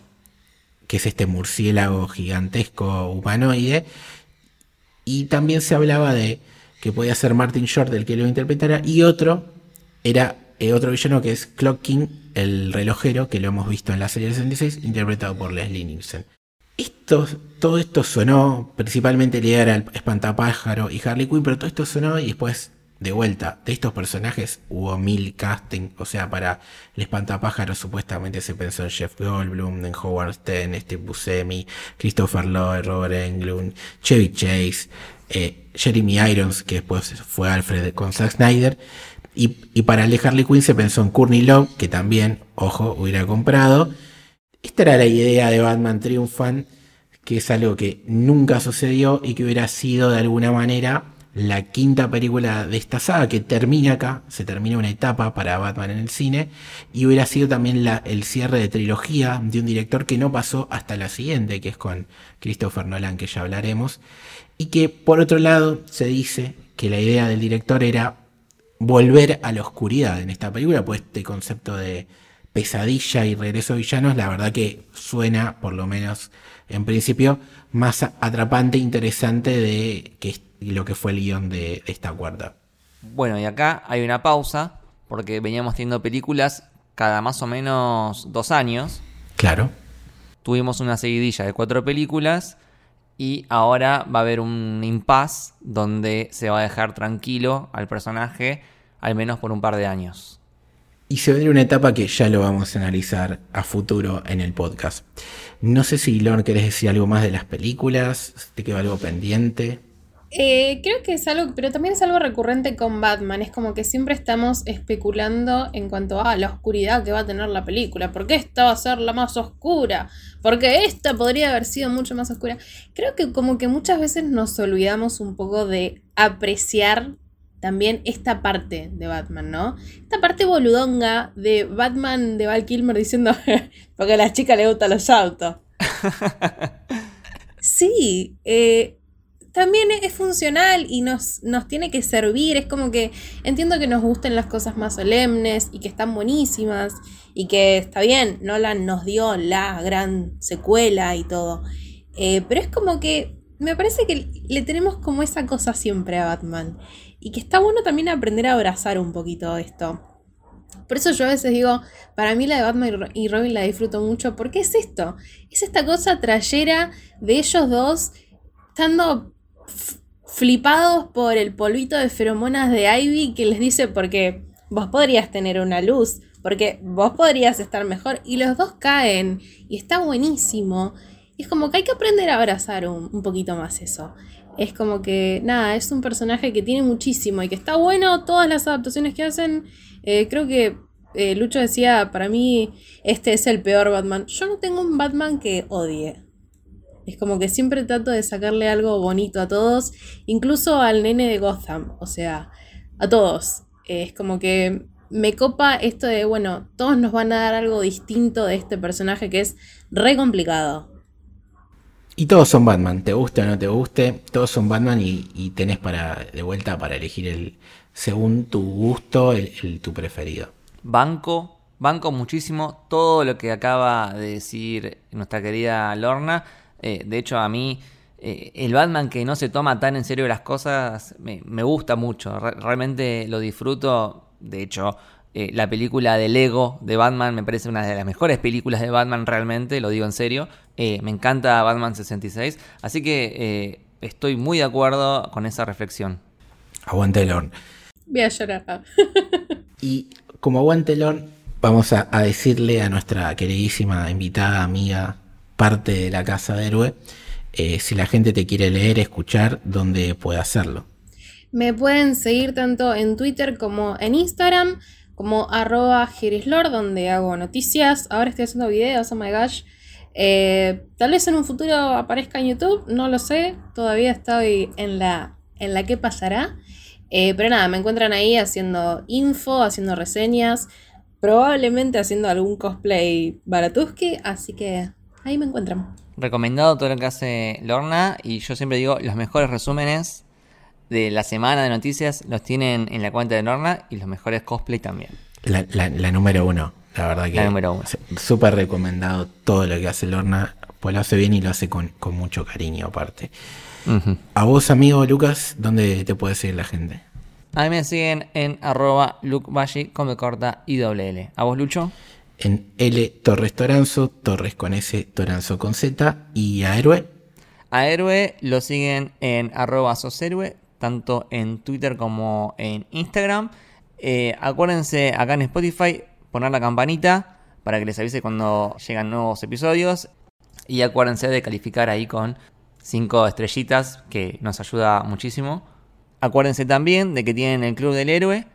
que es este murciélago gigantesco humanoide. Y también se hablaba de que podía ser Martin Short el que lo interpretara. Y otro era eh, otro villano que es Clock King, el relojero, que lo hemos visto en la serie del 66, interpretado por Leslie Nielsen. Esto, todo esto sonó, principalmente era el espantapájaro y Harley Quinn, pero todo esto sonó y después, de vuelta, de estos personajes hubo mil casting, o sea, para el espantapájaro supuestamente se pensó en Jeff Goldblum, en Howard Stern, Steve Buscemi, Christopher Lloyd, Robert Englund, Chevy Chase, eh, Jeremy Irons, que después fue Alfred con Zack Snyder, y, y para el de Harley Quinn se pensó en Courtney Love, que también, ojo, hubiera comprado, esta era la idea de Batman Triunfan, que es algo que nunca sucedió y que hubiera sido de alguna manera la quinta película de esta saga, que termina acá, se termina una etapa para Batman en el cine, y hubiera sido también el cierre de trilogía de un director que no pasó hasta la siguiente, que es con Christopher Nolan, que ya hablaremos, y que por otro lado se dice que la idea del director era volver a la oscuridad en esta película, pues este concepto de pesadilla y regreso a villanos, la verdad que suena, por lo menos en principio, más atrapante e interesante de que es- lo que fue el guion de, de esta cuarta. Bueno, y acá hay una pausa, porque veníamos teniendo películas cada más o menos dos años. Claro. Tuvimos una seguidilla de cuatro películas y ahora va a haber un impasse donde se va a dejar tranquilo al personaje al menos por un par de años. Y se viene una etapa que ya lo vamos a analizar a futuro en el podcast. No sé si, Lorne, querés decir algo más de las películas, te quedó algo pendiente. Eh, creo que es algo, pero también es algo recurrente con Batman. Es como que siempre estamos especulando en cuanto a la oscuridad que va a tener la película. ¿Por qué esta va a ser la más oscura? Porque esta podría haber sido mucho más oscura. Creo que como que muchas veces nos olvidamos un poco de apreciar también esta parte de Batman, ¿no? Esta parte boludonga de Batman de Val Kilmer diciendo, [LAUGHS] porque a las chicas les gustan los autos. [LAUGHS] Sí, eh, también es funcional y nos, nos tiene que servir. Es como que entiendo que nos gusten las cosas más solemnes y que están buenísimas y que está bien, Nolan nos dio la gran secuela y todo. Eh, pero es como que me parece que le tenemos como esa cosa siempre a Batman y que está bueno también aprender a abrazar un poquito esto. Por eso yo a veces digo, para mí la de Batman y Ro- y Robin la disfruto mucho, porque es esto, es esta cosa trayera de ellos dos estando flipados por el polvito de feromonas de Ivy que les dice porque vos podrías tener una luz, porque vos podrías estar mejor y los dos caen y está buenísimo. Es como que hay que aprender a abrazar un, un poquito más eso. Es como que, nada, es un personaje que tiene muchísimo y que está bueno todas las adaptaciones que hacen. Eh, creo que eh, Lucho decía, para mí este es el peor Batman. Yo no tengo un Batman que odie. Es como que siempre trato de sacarle algo bonito a todos, incluso al nene de Gotham, o sea, a todos. Es como que me copa esto de, bueno, todos nos van a dar algo distinto de este personaje que es re complicado. Y todos son Batman, te guste o no te guste, todos son Batman y, y tenés para de vuelta para elegir el según tu gusto, el, el- tu preferido. Banco, banco muchísimo todo lo que acaba de decir nuestra querida Lorna. Eh, de hecho, a mí eh, el Batman que no se toma tan en serio las cosas me, me gusta mucho. Re- realmente lo disfruto. De hecho, eh, la película de Lego de Batman me parece una de las mejores películas de Batman realmente, lo digo en serio. Eh, me encanta Batman 66. Así que eh, estoy muy de acuerdo con esa reflexión. Aguante Lorne. Voy a llorar. [LAUGHS] Y como aguante Lorne, vamos a, a decirle a nuestra queridísima invitada, amiga, parte de la Casa de Héroe, eh, si la gente te quiere leer, escuchar, dónde puede hacerlo. Me pueden seguir tanto en Twitter como en Instagram, como arroba girislord, donde hago noticias. Ahora estoy haciendo videos, oh my gosh. Eh, tal vez en un futuro aparezca en YouTube, no lo sé. Todavía estoy en la, en la que pasará. Eh, pero nada, me encuentran ahí haciendo info, haciendo reseñas, probablemente haciendo algún cosplay baratuski, así que ahí me encuentran. Recomendado todo lo que hace Lorna y yo siempre digo, los mejores resúmenes de la semana de noticias los tienen en la cuenta de Lorna y los mejores cosplay también. La, la- la número uno, la verdad que La número uno. súper recomendado todo lo que hace Lorna, pues lo hace bien y lo hace con, con mucho cariño aparte. A vos, amigo Lucas, ¿dónde te puede seguir la gente? A mí me siguen en arroba corta y doble L. ¿A vos, Lucho? En L Torres Toranzo, Torres con S, Toranzo con Z y a Héroe. A Héroe lo siguen en arroba soshéroe, tanto en Twitter como en Instagram. Eh, acuérdense acá en Spotify poner la campanita para que les avise cuando llegan nuevos episodios. Y acuérdense de calificar ahí con 5 estrellitas, que nos ayuda muchísimo. Acuérdense también de que tienen el Club del Héroe,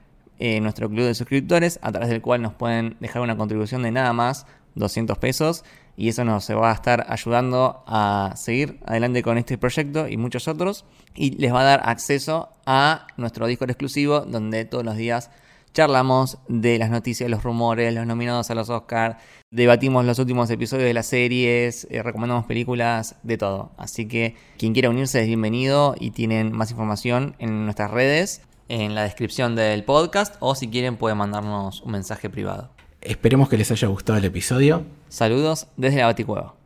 eh, nuestro club de suscriptores, a través del cual nos pueden dejar una contribución de nada más 200 pesos. Y eso nos va a estar ayudando a seguir adelante con este proyecto y muchos otros. Y les va a dar acceso a nuestro Discord exclusivo, donde todos los días charlamos de las noticias, los rumores, los nominados a los Oscars, debatimos los últimos episodios de las series, eh, recomendamos películas, de todo. Así que quien quiera unirse es bienvenido y tienen más información en nuestras redes, en la descripción del podcast o si quieren pueden mandarnos un mensaje privado. Esperemos que les haya gustado el episodio. Saludos desde la Baticueva.